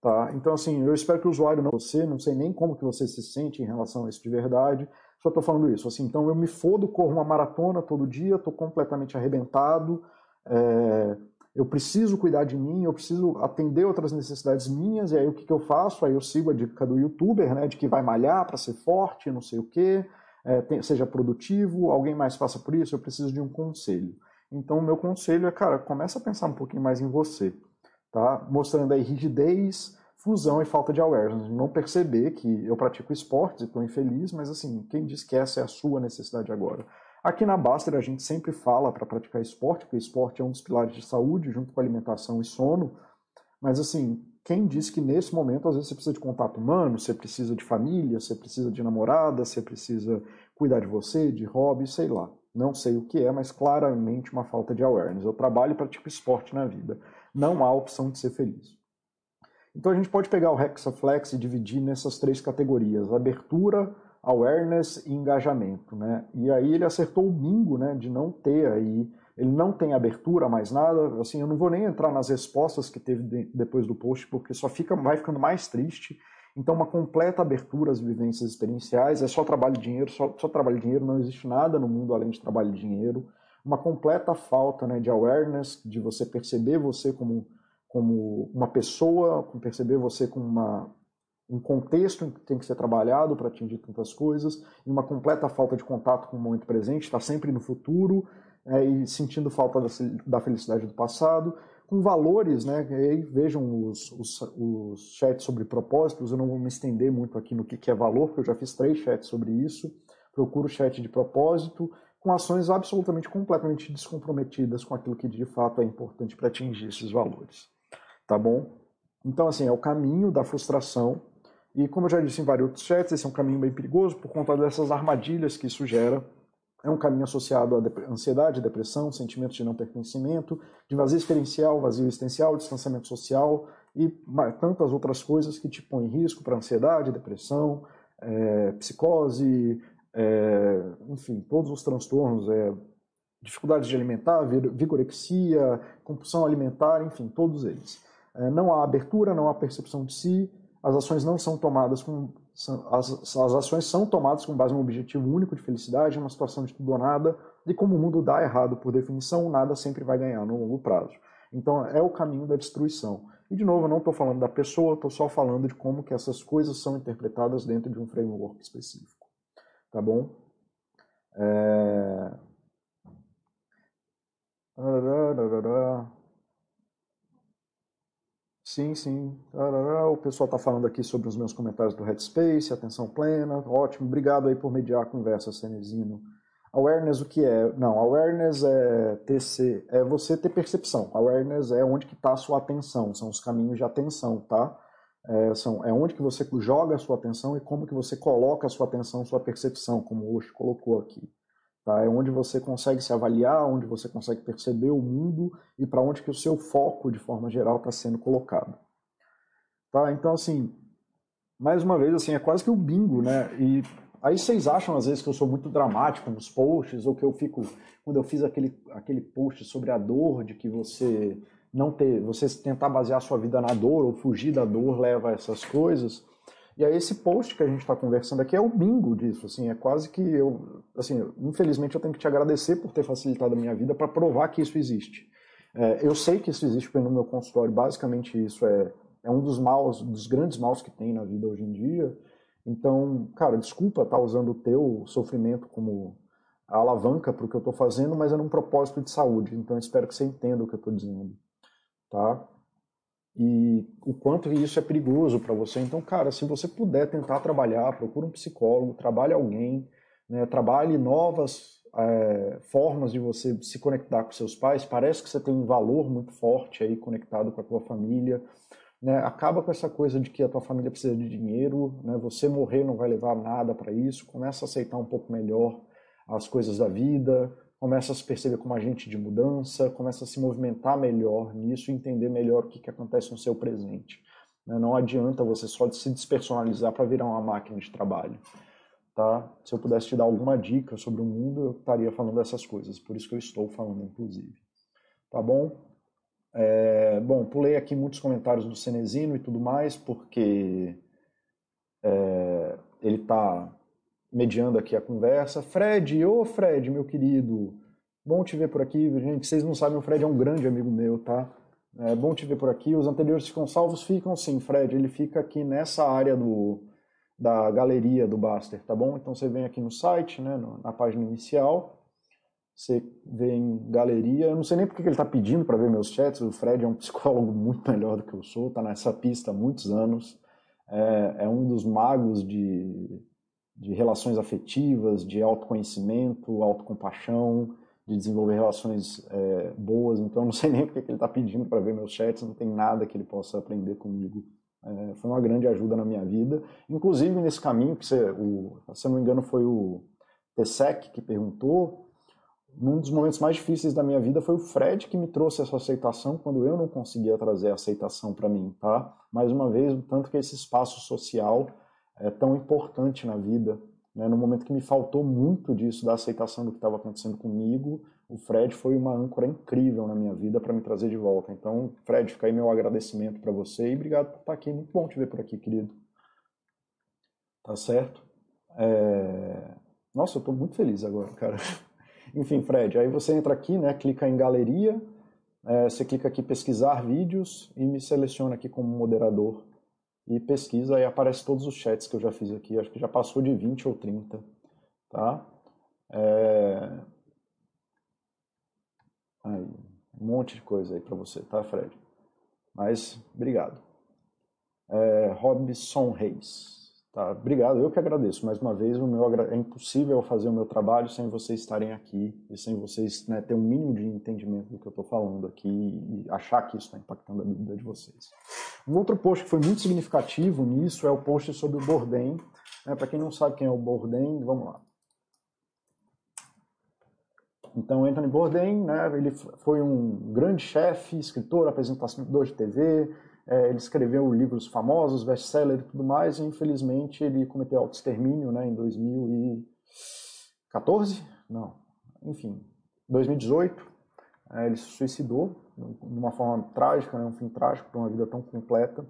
Tá? Então, assim, eu espero que o usuário não você, não sei nem como que você se sente em relação a isso de verdade, só estou falando isso. Assim, então, eu me fodo, corro uma maratona todo dia, estou completamente arrebentado, é, eu preciso cuidar de mim, eu preciso atender outras necessidades minhas, e aí o que, que eu faço? Aí eu sigo a dica do youtuber, né, de que vai malhar para ser forte, não sei o quê, é, seja produtivo, alguém mais passa por isso, eu preciso de um conselho. Então, o meu conselho é, cara, começa a pensar um pouquinho mais em você, tá? Mostrando aí rigidez, fusão e falta de awareness. Não perceber que eu pratico esportes e estou infeliz, mas assim, quem diz que essa é a sua necessidade agora? Aqui na Baster a gente sempre fala para praticar esporte, porque esporte é um dos pilares de saúde, junto com alimentação e sono. Mas assim, quem diz que nesse momento às vezes você precisa de contato humano, você precisa de família, você precisa de namorada, você precisa cuidar de você, de hobby, sei lá. Não sei o que é, mas claramente uma falta de awareness. Eu trabalho para tipo esporte na vida. Não há opção de ser feliz. Então a gente pode pegar o Hexaflex e dividir nessas três categorias: abertura, awareness e engajamento, né? E aí ele acertou o bingo, né, de não ter aí, ele não tem abertura mais nada, assim, eu não vou nem entrar nas respostas que teve de, depois do post, porque só fica, vai ficando mais triste. Então, uma completa abertura às vivências experienciais, é só trabalho de dinheiro, só, só trabalho de dinheiro, não existe nada no mundo além de trabalho de dinheiro. Uma completa falta né, de awareness, de você perceber você como, como uma pessoa, perceber você como uma, um contexto que tem que ser trabalhado para atingir tantas coisas, e uma completa falta de contato com o momento presente, está sempre no futuro é, e sentindo falta da, felicidade do passado, com valores, né? Aí vejam os, os, os, chats sobre propósitos, eu não vou me estender muito aqui no que, que é valor, porque eu já fiz três chats sobre isso. Procuro chat de propósito, com ações absolutamente completamente descomprometidas com aquilo que de fato é importante para atingir esses valores. Tá bom? Então, assim, é o caminho da frustração e como eu já disse em vários outros chats, esse é um caminho bem perigoso por conta dessas armadilhas que isso gera. É um caminho associado a ansiedade, depressão, sentimentos de não pertencimento, de vazio experiencial, vazio existencial, distanciamento social e tantas outras coisas que te põem em risco para ansiedade, depressão, é, psicose, é, enfim, todos os transtornos, é, dificuldades de alimentar, vigorexia, compulsão alimentar, enfim, todos eles. É, não há abertura, não há percepção de si, as ações não são tomadas com as, as ações são tomadas com base em um objetivo único de felicidade, uma situação de tudo ou nada, e como o mundo dá errado por definição, nada sempre vai ganhar no longo prazo. Então é o caminho da destruição. E de novo, eu não estou falando da pessoa, estou só falando de como que essas coisas são interpretadas dentro de um framework específico. Tá bom? É... Sim, sim. O pessoal está falando aqui sobre os meus comentários do Headspace, atenção plena. Ótimo, obrigado aí por mediar a conversa, Cenezino. Awareness o que é? Não, awareness é TC, é você ter percepção. Awareness é onde que está a sua atenção, são os caminhos de atenção, tá? É, são, é onde que você joga a sua atenção e como que você coloca a sua atenção, sua percepção, como o Osh colocou aqui. Tá? É onde você consegue se avaliar, onde você consegue perceber o mundo e para onde que o seu foco, de forma geral, está sendo colocado. Tá? Então, assim, mais uma vez, assim, é quase que o um bingo, né? E aí vocês acham, às vezes, que eu sou muito dramático nos posts, ou que eu fico, quando eu fiz aquele, aquele post sobre a dor, de que você não ter, você tentar basear sua vida na dor, ou fugir da dor, leva a essas coisas. E aí esse post que a gente está conversando aqui é o bingo disso, assim, é quase que eu, assim, infelizmente eu tenho que te agradecer por ter facilitado a minha vida para provar que isso existe. É, eu sei que isso existe no meu consultório, basicamente isso é, é um dos maus, dos grandes maus que tem na vida hoje em dia. Então, cara, desculpa estar tá usando o teu sofrimento como a alavanca para o que eu estou fazendo, mas é num propósito de saúde. Então, espero que você entenda o que eu estou dizendo, tá? E o quanto isso é perigoso para você. Então, cara, se você puder tentar trabalhar, procure um psicólogo, trabalhe alguém, né, trabalhe novas é, formas de você se conectar com seus pais. Parece que você tem um valor muito forte aí conectado com a tua família. Né? Acaba com essa coisa de que a tua família precisa de dinheiro, né? você morrer não vai levar nada para isso. Começa a aceitar um pouco melhor as coisas da vida, começa a se perceber como agente de mudança, começa a se movimentar melhor nisso entender melhor o que, que acontece no seu presente. Né? Não adianta você só se despersonalizar para virar uma máquina de trabalho. Tá? Se eu pudesse te dar alguma dica sobre o mundo, eu estaria falando dessas coisas. Por isso que eu estou falando, inclusive. Tá bom? É, bom, pulei aqui muitos comentários do Cenezino e tudo mais, porque é, ele está mediando aqui a conversa. Fred, ô Fred, meu querido, bom te ver por aqui. Gente, vocês não sabem, o Fred é um grande amigo meu, tá? É bom te ver por aqui. Os anteriores ficam salvos? Ficam sim, Fred. Ele fica aqui nessa área do, da galeria do Baster, tá bom? Então você vem aqui no site, né, na página inicial, você vê em galeria. Eu não sei nem porque ele está pedindo para ver meus chats. O Fred é um psicólogo muito melhor do que eu sou, está nessa pista há muitos anos. É, é um dos magos de de relações afetivas, de autoconhecimento, autocompaixão, de desenvolver relações é, boas. Então, não sei nem porque que ele está pedindo para ver meus chats, não tem nada que ele possa aprender comigo. É, foi uma grande ajuda na minha vida. Inclusive, nesse caminho, que você, o, se eu não me engano, foi o Tessec que perguntou, num dos momentos mais difíceis da minha vida foi o Fred que me trouxe essa aceitação quando eu não conseguia trazer aceitação para mim, tá? Mais uma vez, tanto que esse espaço social é tão importante na vida. Né? No momento que me faltou muito disso, da aceitação do que estava acontecendo comigo, o Fred foi uma âncora incrível na minha vida para me trazer de volta. Então, Fred, fica aí meu agradecimento para você e obrigado por estar aqui. Muito bom te ver por aqui, querido. Tá certo? É... Nossa, eu estou muito feliz agora, cara. Enfim, Fred, aí você entra aqui, né? Clica em galeria, é, você clica aqui pesquisar vídeos e me seleciona aqui como moderador e pesquisa e aparece todos os chats que eu já fiz aqui. Acho que já passou de 20 ou 30, tá? É... Aí, um monte de coisa aí para você, tá, Fred? Mas, obrigado. É, Robson Reis. Tá, obrigado, eu que agradeço. Mais uma vez, o meu é impossível fazer o meu trabalho sem vocês estarem aqui e sem vocês né, ter um mínimo de entendimento do que eu estou falando aqui e achar que isso está impactando a vida de vocês. Um outro post que foi muito significativo nisso é o post sobre o Bourdain. Né, Para quem não sabe quem é o Bourdain, vamos lá. Então, Anthony Bourdain, né, ele foi um grande chefe, escritor, apresentador de TV, é, ele escreveu livros famosos, best-seller e tudo mais, e infelizmente ele cometeu autoextermínio né, em 2014? Não, enfim, 2018. É, ele se suicidou de uma forma trágica, né, um fim trágico para uma vida tão completa.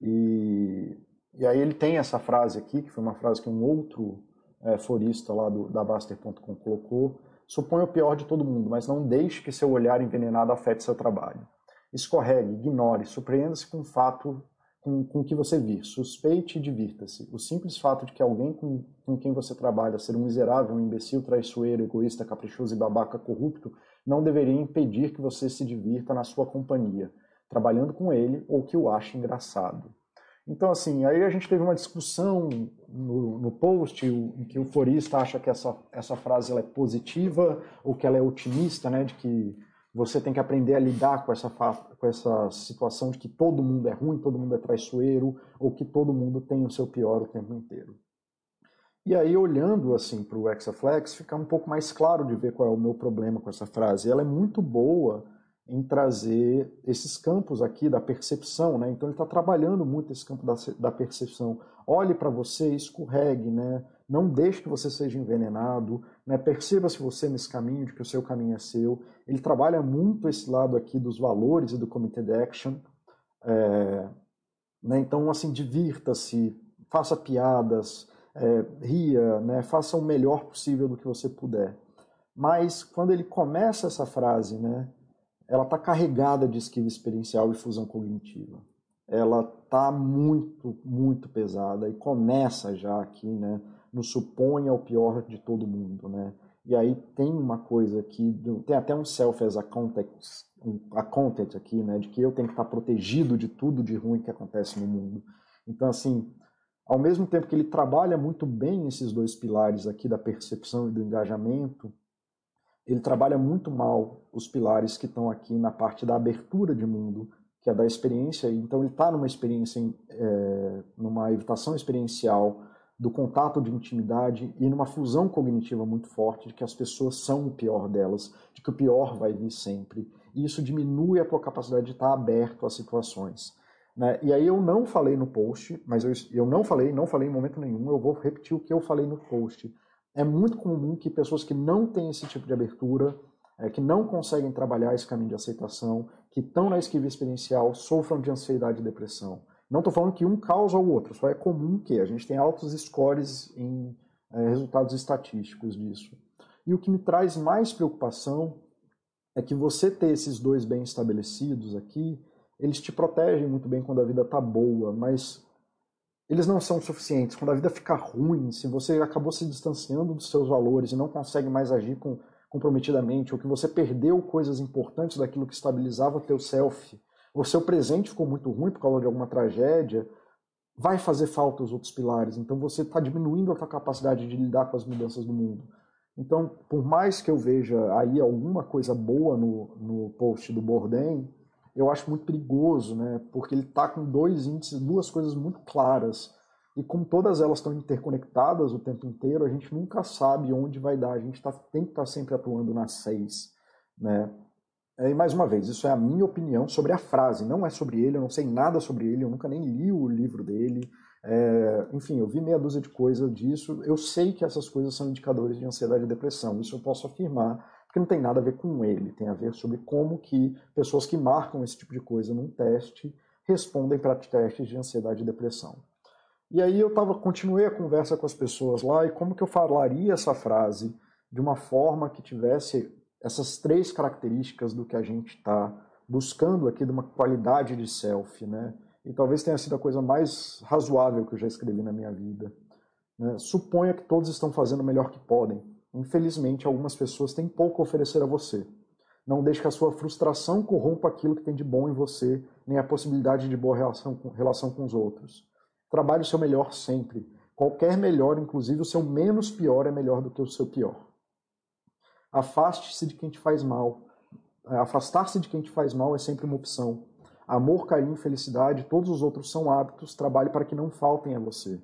E, e aí ele tem essa frase aqui, que foi uma frase que um outro é, forista lá do, da Baster.com colocou, suponha o pior de todo mundo, mas não deixe que seu olhar envenenado afete seu trabalho. Escorregue, ignore, surpreenda-se com o fato com, com que você vir, suspeite e divirta-se. O simples fato de que alguém com, com quem você trabalha ser um miserável, um imbecil, traiçoeiro, egoísta, caprichoso e babaca corrupto não deveria impedir que você se divirta na sua companhia, trabalhando com ele ou que o ache engraçado. Então, assim, aí a gente teve uma discussão no, no post em que o forista acha que essa, essa frase ela é positiva ou que ela é otimista, né, de que você tem que aprender a lidar com essa, com essa situação de que todo mundo é ruim, todo mundo é traiçoeiro, ou que todo mundo tem o seu pior o tempo inteiro. E aí, olhando assim para o Exaflex, fica um pouco mais claro de ver qual é o meu problema com essa frase. Ela é muito boa em trazer esses campos aqui da percepção, né? Então ele está trabalhando muito esse campo da, da percepção. Olhe para você, escorregue, né? Não deixe que você seja envenenado, né? perceba se você é nesse caminho, de que o seu caminho é seu. Ele trabalha muito esse lado aqui dos valores e do committed action. É, né? Então, assim, divirta-se, faça piadas, é, ria, né? faça o melhor possível do que você puder. Mas quando ele começa essa frase, né? ela está carregada de esquiva experiencial e fusão cognitiva. Ela está muito, muito pesada e começa já aqui, né? nos suponha o pior de todo mundo, né? e aí tem uma coisa aqui, tem até um self as a context, a content aqui, né, de que eu tenho que estar protegido de tudo de ruim que acontece no mundo. Então, assim, ao mesmo tempo que ele trabalha muito bem esses dois pilares aqui da percepção e do engajamento, ele trabalha muito mal os pilares que estão aqui na parte da abertura de mundo, que é da experiência. Então, ele está numa experiência, é, numa evitação experiencial do contato de intimidade e numa fusão cognitiva muito forte de que as pessoas são o pior delas, de que o pior vai vir sempre. E isso diminui a tua capacidade de estar aberto às situações. Né? E aí eu não falei no post, mas eu, eu não falei, não falei em momento nenhum, eu vou repetir o que eu falei no post. É muito comum que pessoas que não têm esse tipo de abertura, é, que não conseguem trabalhar esse caminho de aceitação, que estão na esquiva experiencial, sofram de ansiedade e depressão. Não estou falando que um causa o outro, só é comum que a gente tem altos scores em é, resultados estatísticos disso. E o que me traz mais preocupação é que você ter esses dois bem estabelecidos aqui, eles te protegem muito bem quando a vida está boa, mas eles não são suficientes. Quando a vida fica ruim, se você acabou se distanciando dos seus valores e não consegue mais agir com, comprometidamente, ou que você perdeu coisas importantes daquilo que estabilizava o teu self, o seu presente ficou muito ruim por causa de alguma tragédia, vai fazer falta os outros pilares. Então você está diminuindo a sua capacidade de lidar com as mudanças do mundo. Então, por mais que eu veja aí alguma coisa boa no, no post do Bourdain, eu acho muito perigoso, né? Porque ele está com dois índices, duas coisas muito claras. E como todas elas estão interconectadas o tempo inteiro, a gente nunca sabe onde vai dar. A gente tá, tem que estar tá sempre atuando nas seis, né? E mais uma vez, isso é a minha opinião sobre a frase, não é sobre ele, eu não sei nada sobre ele, eu nunca nem li o livro dele. É, enfim, eu vi meia dúzia de coisas disso. Eu sei que essas coisas são indicadores de ansiedade e depressão, isso eu posso afirmar, porque não tem nada a ver com ele, tem a ver sobre como que pessoas que marcam esse tipo de coisa num teste respondem para testes de ansiedade e depressão. E aí eu tava, continuei a conversa com as pessoas lá e como que eu falaria essa frase de uma forma que tivesse essas três características do que a gente está buscando aqui de uma qualidade de self, né? E talvez tenha sido a coisa mais razoável que eu já escrevi na minha vida. Né? Suponha que todos estão fazendo o melhor que podem. Infelizmente, algumas pessoas têm pouco a oferecer a você. Não deixe que a sua frustração corrompa aquilo que tem de bom em você, nem a possibilidade de boa relação com, relação com os outros. Trabalhe o seu melhor sempre. Qualquer melhor, inclusive o seu menos pior, é melhor do que o seu pior. Afaste-se de quem te faz mal. Afastar-se de quem te faz mal é sempre uma opção. Amor, carinho, felicidade, todos os outros são hábitos, trabalhe para que não faltem a você.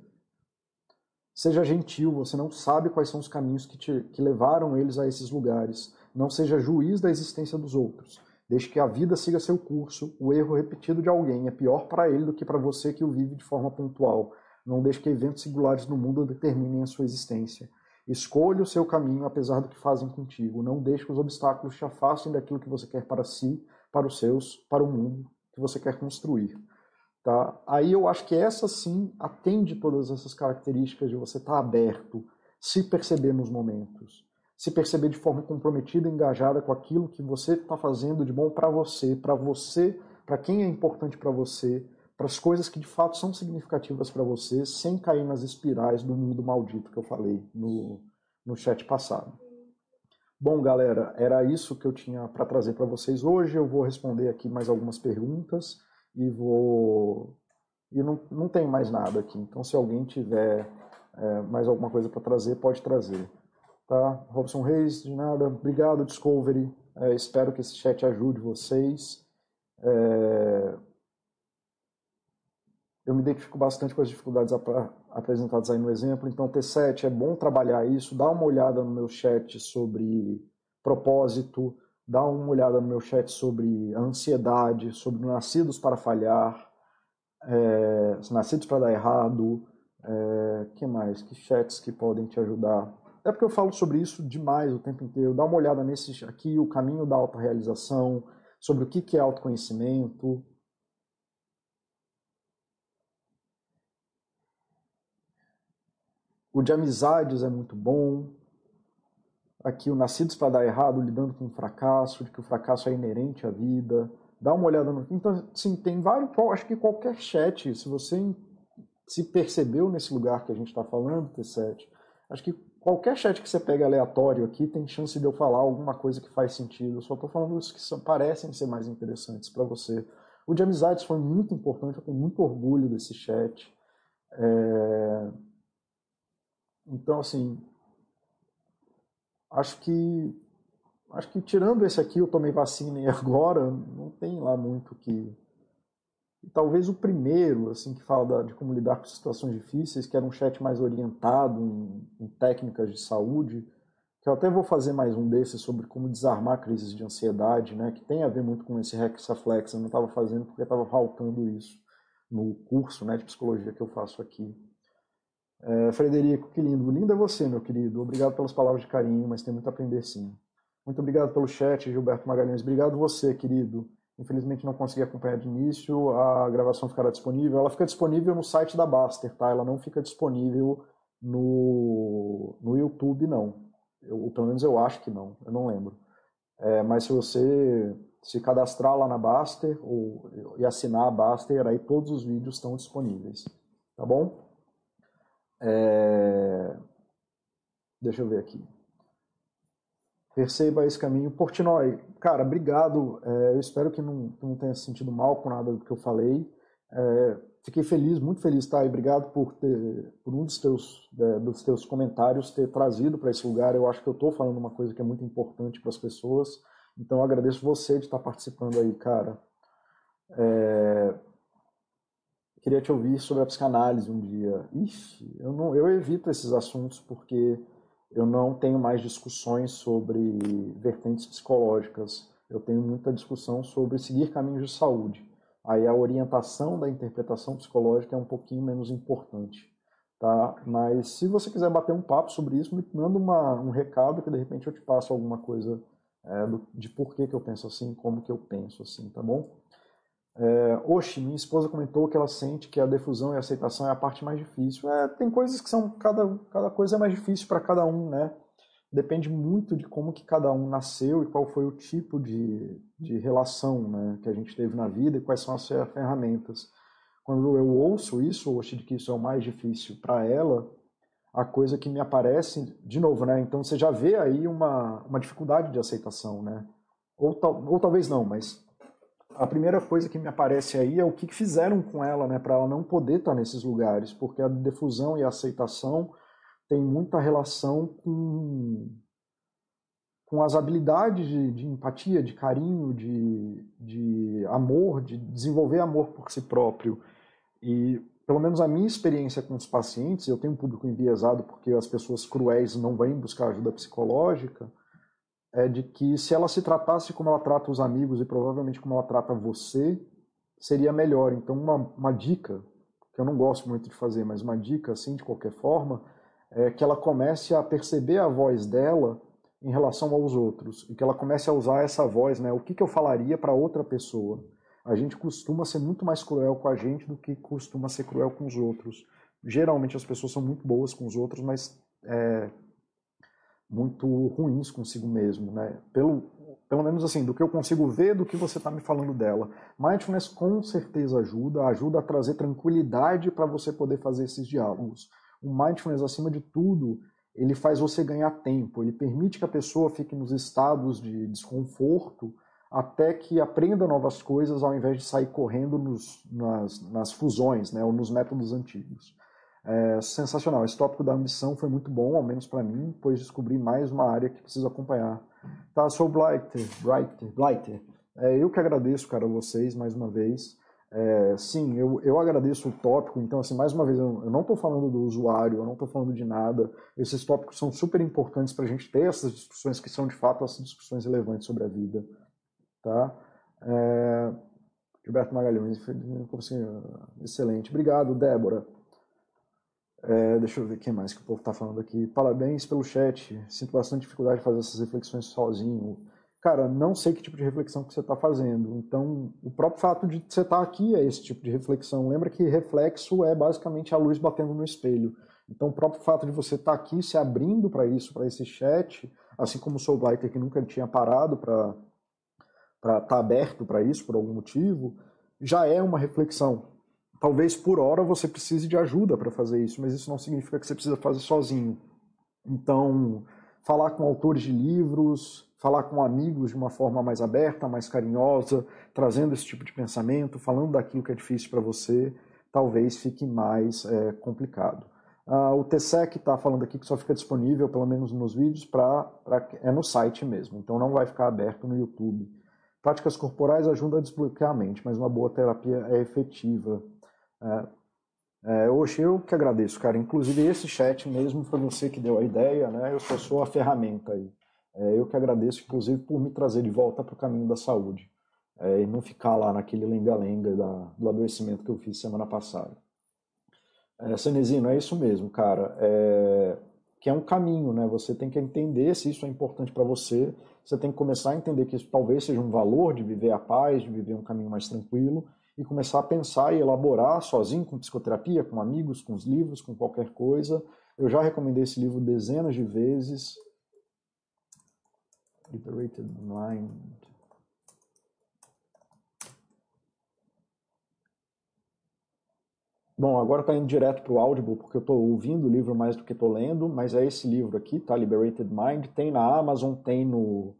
Seja gentil, você não sabe quais são os caminhos que, te, que levaram eles a esses lugares. Não seja juiz da existência dos outros. Deixe que a vida siga seu curso. O erro repetido de alguém é pior para ele do que para você que o vive de forma pontual. Não deixe que eventos singulares no mundo determinem a sua existência. Escolha o seu caminho apesar do que fazem contigo. Não deixe que os obstáculos te afastem daquilo que você quer para si, para os seus, para o mundo que você quer construir. Tá? Aí eu acho que essa sim atende todas essas características de você estar tá aberto, se perceber nos momentos, se perceber de forma comprometida, engajada com aquilo que você está fazendo de bom para você, para você, para quem é importante para você, para as coisas que de fato são significativas para você, sem cair nas espirais do mundo maldito que eu falei no, no chat passado. Bom, galera, era isso que eu tinha para trazer para vocês hoje. Eu vou responder aqui mais algumas perguntas e vou. E não, não tem mais nada aqui. Então, se alguém tiver é, mais alguma coisa para trazer, pode trazer. Tá? Robson Reis, de nada. Obrigado, Discovery. É, espero que esse chat ajude vocês. É, eu me identifico bastante com as dificuldades ap apresentadas aí no exemplo. Então, T7, é bom trabalhar isso. Dá uma olhada no meu chat sobre propósito, dá uma olhada no meu chat sobre ansiedade, sobre nascidos para falhar, é, nascidos para dar errado. É, que mais? Que chats que podem te ajudar? É porque eu falo sobre isso demais o tempo inteiro. Dá uma olhada nesse aqui, o caminho da autorrealização, sobre o que é autoconhecimento. O de amizades é muito bom. Aqui, o Nascidos para Dar Errado, lidando com o fracasso, de que o fracasso é inerente à vida. Dá uma olhada no. Então, sim, tem vários. Acho que qualquer chat, se você se percebeu nesse lugar que a gente está falando, T7, acho que qualquer chat que você pega aleatório aqui tem chance de eu falar alguma coisa que faz sentido. Eu só estou falando os que são, parecem ser mais interessantes para você. O de amizades foi muito importante, eu tenho muito orgulho desse chat. É... Então, assim, acho que acho que tirando esse aqui, eu tomei vacina e agora não tem lá muito que talvez o primeiro, assim, que fala de como lidar com situações difíceis, que era um chat mais orientado em, em, técnicas de saúde, que eu até vou fazer mais um desses sobre como desarmar crises de ansiedade, né, que tem a ver muito com esse Hexaflex, eu não estava fazendo porque estava faltando isso no curso né, de psicologia que eu faço aqui. É, Frederico, que lindo. Lindo é você, meu querido. Obrigado pelas palavras de carinho, mas tem muito a aprender sim. Muito obrigado pelo chat, Gilberto Magalhães. Obrigado você, querido. Infelizmente não consegui acompanhar de início, a gravação ficará disponível. Ela fica disponível no site da Baster, tá? Ela não fica disponível no, no YouTube, não. Eu, pelo menos eu acho que não, eu não lembro. É, mas se você se cadastrar lá na Baster ou, e assinar a Baster, aí todos os vídeos estão disponíveis. Tá bom? É... Deixa eu ver aqui. Perceba esse caminho. Portinói, cara, obrigado. É, eu espero que não, que não tenha se sentido mal com nada do que eu falei. É, fiquei feliz, muito feliz, tá? E obrigado por ter, por um dos teus, é, dos teus comentários ter trazido para esse lugar. Eu acho que eu estou falando uma coisa que é muito importante para as pessoas. Então eu agradeço você de estar participando aí, cara. É, queria te ouvir sobre a psicanálise um dia. Ixi, eu, não, eu evito esses assuntos porque eu não tenho mais discussões sobre vertentes psicológicas. Eu tenho muita discussão sobre seguir caminhos de saúde. Aí a orientação da interpretação psicológica é um pouquinho menos importante. Tá? Mas se você quiser bater um papo sobre isso, me manda uma, um recado que de repente eu te passo alguma coisa é, do, de por que, que eu penso assim, como que eu penso assim, tá bom? É, Oxi, minha esposa comentou que ela sente que a defusão e a aceitação é a parte mais difícil. É, tem coisas que são cada, cada coisa é mais difícil para cada um, né? Depende muito de como que cada um nasceu e qual foi o tipo de, de relação né, que a gente teve na vida e quais são as ferramentas. Quando eu ouço isso, Oxi, de que isso é o mais difícil para ela, a coisa que me aparece, de novo, né? Então você já vê aí uma, uma dificuldade de aceitação, né? Ou, ou talvez não, mas a primeira coisa que me aparece aí é o que fizeram com ela, né, para ela não poder estar nesses lugares, porque a defusão e a aceitação tem muita relação com, com as habilidades de, de empatia, de carinho, de, de amor, de desenvolver amor por si próprio. E, pelo menos a minha experiência com os pacientes, eu tenho um público enviesado porque as pessoas cruéis não vêm buscar ajuda psicológica, é de que se ela se tratasse como ela trata os amigos e provavelmente como ela trata você, seria melhor. Então, uma, uma dica, que eu não gosto muito de fazer, mas uma dica, assim, de qualquer forma, é que ela comece a perceber a voz dela em relação aos outros e que ela comece a usar essa voz, né? O que, que eu falaria para outra pessoa? A gente costuma ser muito mais cruel com a gente do que costuma ser cruel com os outros. Geralmente as pessoas são muito boas com os outros, mas é, muito ruins consigo mesmo, né? Pelo, pelo menos assim, do que eu consigo ver do que você está me falando dela. Mindfulness com certeza ajuda, ajuda a trazer tranquilidade para você poder fazer esses diálogos. O mindfulness, acima de tudo, ele faz você ganhar tempo, ele permite que a pessoa fique nos estados de desconforto até que aprenda novas coisas ao invés de sair correndo nos, nas, nas fusões, né, ou nos métodos antigos. É sensacional. Esse tópico da ambição foi muito bom, ao menos para mim, pois descobri mais uma área que preciso acompanhar. Tá, sou Blighter, Blighter, Blighter. É, eu que agradeço, cara, a vocês mais uma vez. É, sim, eu, eu agradeço o tópico, então, assim, mais uma vez, eu, eu não estou falando do usuário, eu não estou falando de nada. Esses tópicos são super importantes para a gente ter essas discussões que são, de fato, essas discussões relevantes sobre a vida. Tá? É, Gilberto Magalhães, assim, excelente. Obrigado, Débora. É, deixa eu ver quem mais que o povo está falando aqui. Parabéns pelo chat. Sinto bastante dificuldade de fazer essas reflexões sozinho. Cara, não sei que tipo de reflexão que você está fazendo. Então, o próprio fato de você estar tá aqui é esse tipo de reflexão. Lembra que reflexo é basicamente a luz batendo no espelho. Então, o próprio fato de você estar tá aqui se abrindo para isso, para esse chat, assim como o Soul Blighter que nunca tinha parado para estar tá aberto para isso por algum motivo, já é uma reflexão. Talvez por hora você precise de ajuda para fazer isso, mas isso não significa que você precisa fazer sozinho. Então, falar com autores de livros, falar com amigos de uma forma mais aberta, mais carinhosa, trazendo esse tipo de pensamento, falando daquilo que é difícil para você, talvez fique mais é, complicado. Uh, o TSEC está falando aqui que só fica disponível, pelo menos nos vídeos, pra, pra, é no site mesmo, então não vai ficar aberto no YouTube. Práticas corporais ajudam a desbloquear a mente, mas uma boa terapia é efetiva. É, é, hoje eu que agradeço, cara. Inclusive esse chat mesmo foi você que deu a ideia, né? Eu só sou a ferramenta aí. É, eu que agradeço, inclusive, por me trazer de volta para o caminho da saúde. É, e não ficar lá naquele lenga-lenga do adoecimento que eu fiz semana passada. É, é isso mesmo, cara. É, que é um caminho, né? Você tem que entender se isso é importante para você. Você tem que começar a entender que isso talvez seja um valor de viver a paz, de viver um caminho mais tranquilo e começar a pensar e elaborar sozinho, com psicoterapia, com amigos, com os livros, com qualquer coisa. Eu já recomendei esse livro dezenas de vezes. Liberated Mind. Bom, agora está indo direto para o Audible, porque eu estou ouvindo o livro mais do que estou lendo, mas é esse livro aqui, tá? Liberated Mind. Tem na Amazon, tem no,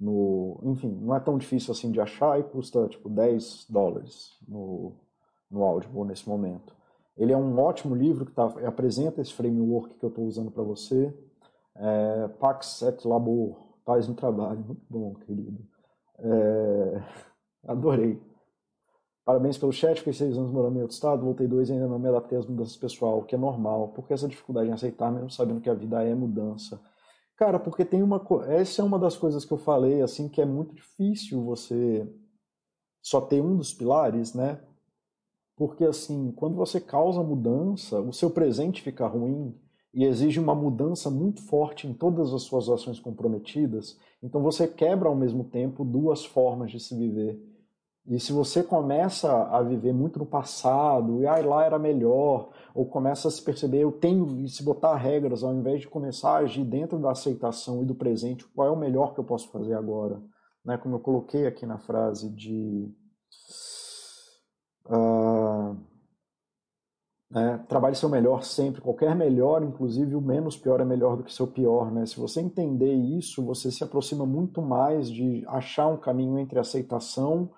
no, enfim, não é tão difícil assim de achar e custa tipo 10 dólares no, no Audible nesse momento. Ele é um ótimo livro que tá, apresenta esse framework que eu estou usando para você. É, Pax et Labor, paz no trabalho, muito bom, querido. É, adorei. Parabéns pelo chat, fiquei seis anos morando em outro estado, voltei dois e ainda não me adaptei às mudanças pessoal, o que é normal, porque essa dificuldade em aceitar, mesmo sabendo que a vida é mudança. Cara, porque tem uma. Essa é uma das coisas que eu falei, assim, que é muito difícil você só ter um dos pilares, né? Porque, assim, quando você causa mudança, o seu presente fica ruim e exige uma mudança muito forte em todas as suas ações comprometidas, então você quebra ao mesmo tempo duas formas de se viver. E se você começa a viver muito no passado, e ah, lá era melhor, ou começa a se perceber, eu tenho, e se botar regras, ao invés de começar a agir dentro da aceitação e do presente, qual é o melhor que eu posso fazer agora? Né, como eu coloquei aqui na frase de. Uh, trabalhe seu melhor sempre, qualquer melhor, inclusive o menos pior é melhor do que seu pior. Né? Se você entender isso, você se aproxima muito mais de achar um caminho entre aceitação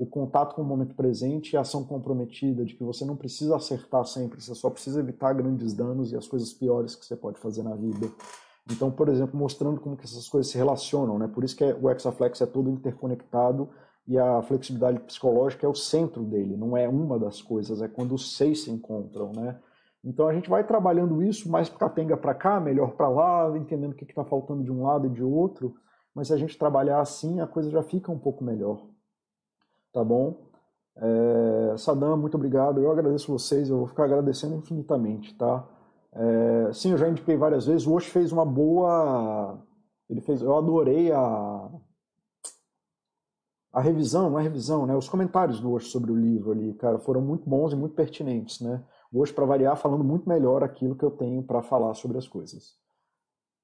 o contato com o momento presente e a ação comprometida, de que você não precisa acertar sempre, você só precisa evitar grandes danos e as coisas piores que você pode fazer na vida. Então, por exemplo, mostrando como que essas coisas se relacionam, né? Por isso que o Exaflex é todo interconectado e a flexibilidade psicológica é o centro dele, não é uma das coisas, é quando os seis se encontram, né? Então a gente vai trabalhando isso mais capenga para cá, melhor para lá, entendendo o que está faltando de um lado e de outro, mas se a gente trabalhar assim, a coisa já fica um pouco melhor tá bom? É, Sadam, muito obrigado. Eu agradeço vocês, eu vou ficar agradecendo infinitamente, tá? É, sim, eu já indiquei várias vezes. O Osh fez uma boa. Ele fez. Eu adorei a. A revisão, não é revisão, né? Os comentários do Osh sobre o livro ali, cara, foram muito bons e muito pertinentes, né? Osh, para variar, falando muito melhor aquilo que eu tenho para falar sobre as coisas.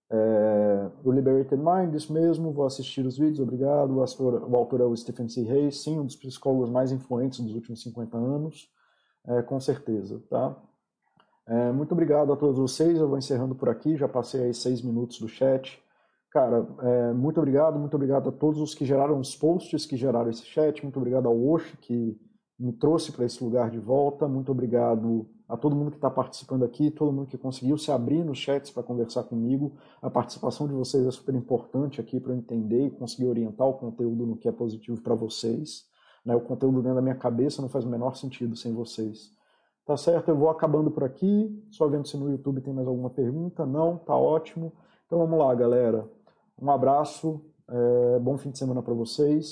É, o Liberated Mind, isso mesmo, vou assistir os vídeos, obrigado. O autor, o autor é o Stephen C. Hayes, sim, um dos psicólogos mais influentes dos últimos 50 anos, é, com certeza, tá? É, muito obrigado a todos vocês, eu vou encerrando por aqui, já passei aí seis minutos do chat. Cara, é, muito obrigado, muito obrigado a todos os que geraram os posts, que geraram esse chat, muito obrigado ao Osh, que me trouxe para esse lugar de volta, muito obrigado a todo mundo que está participando aqui, todo mundo que conseguiu se abrir nos chats para conversar comigo. A participação de vocês é super importante aqui para eu entender e conseguir orientar o conteúdo no que é positivo para vocês. Né? O conteúdo dentro da minha cabeça não faz o menor sentido sem vocês. Tá certo? Eu vou acabando por aqui. Só vendo se no YouTube tem mais alguma pergunta. Não? Tá ótimo. Então vamos lá, galera. Um abraço. É, bom fim de semana para vocês.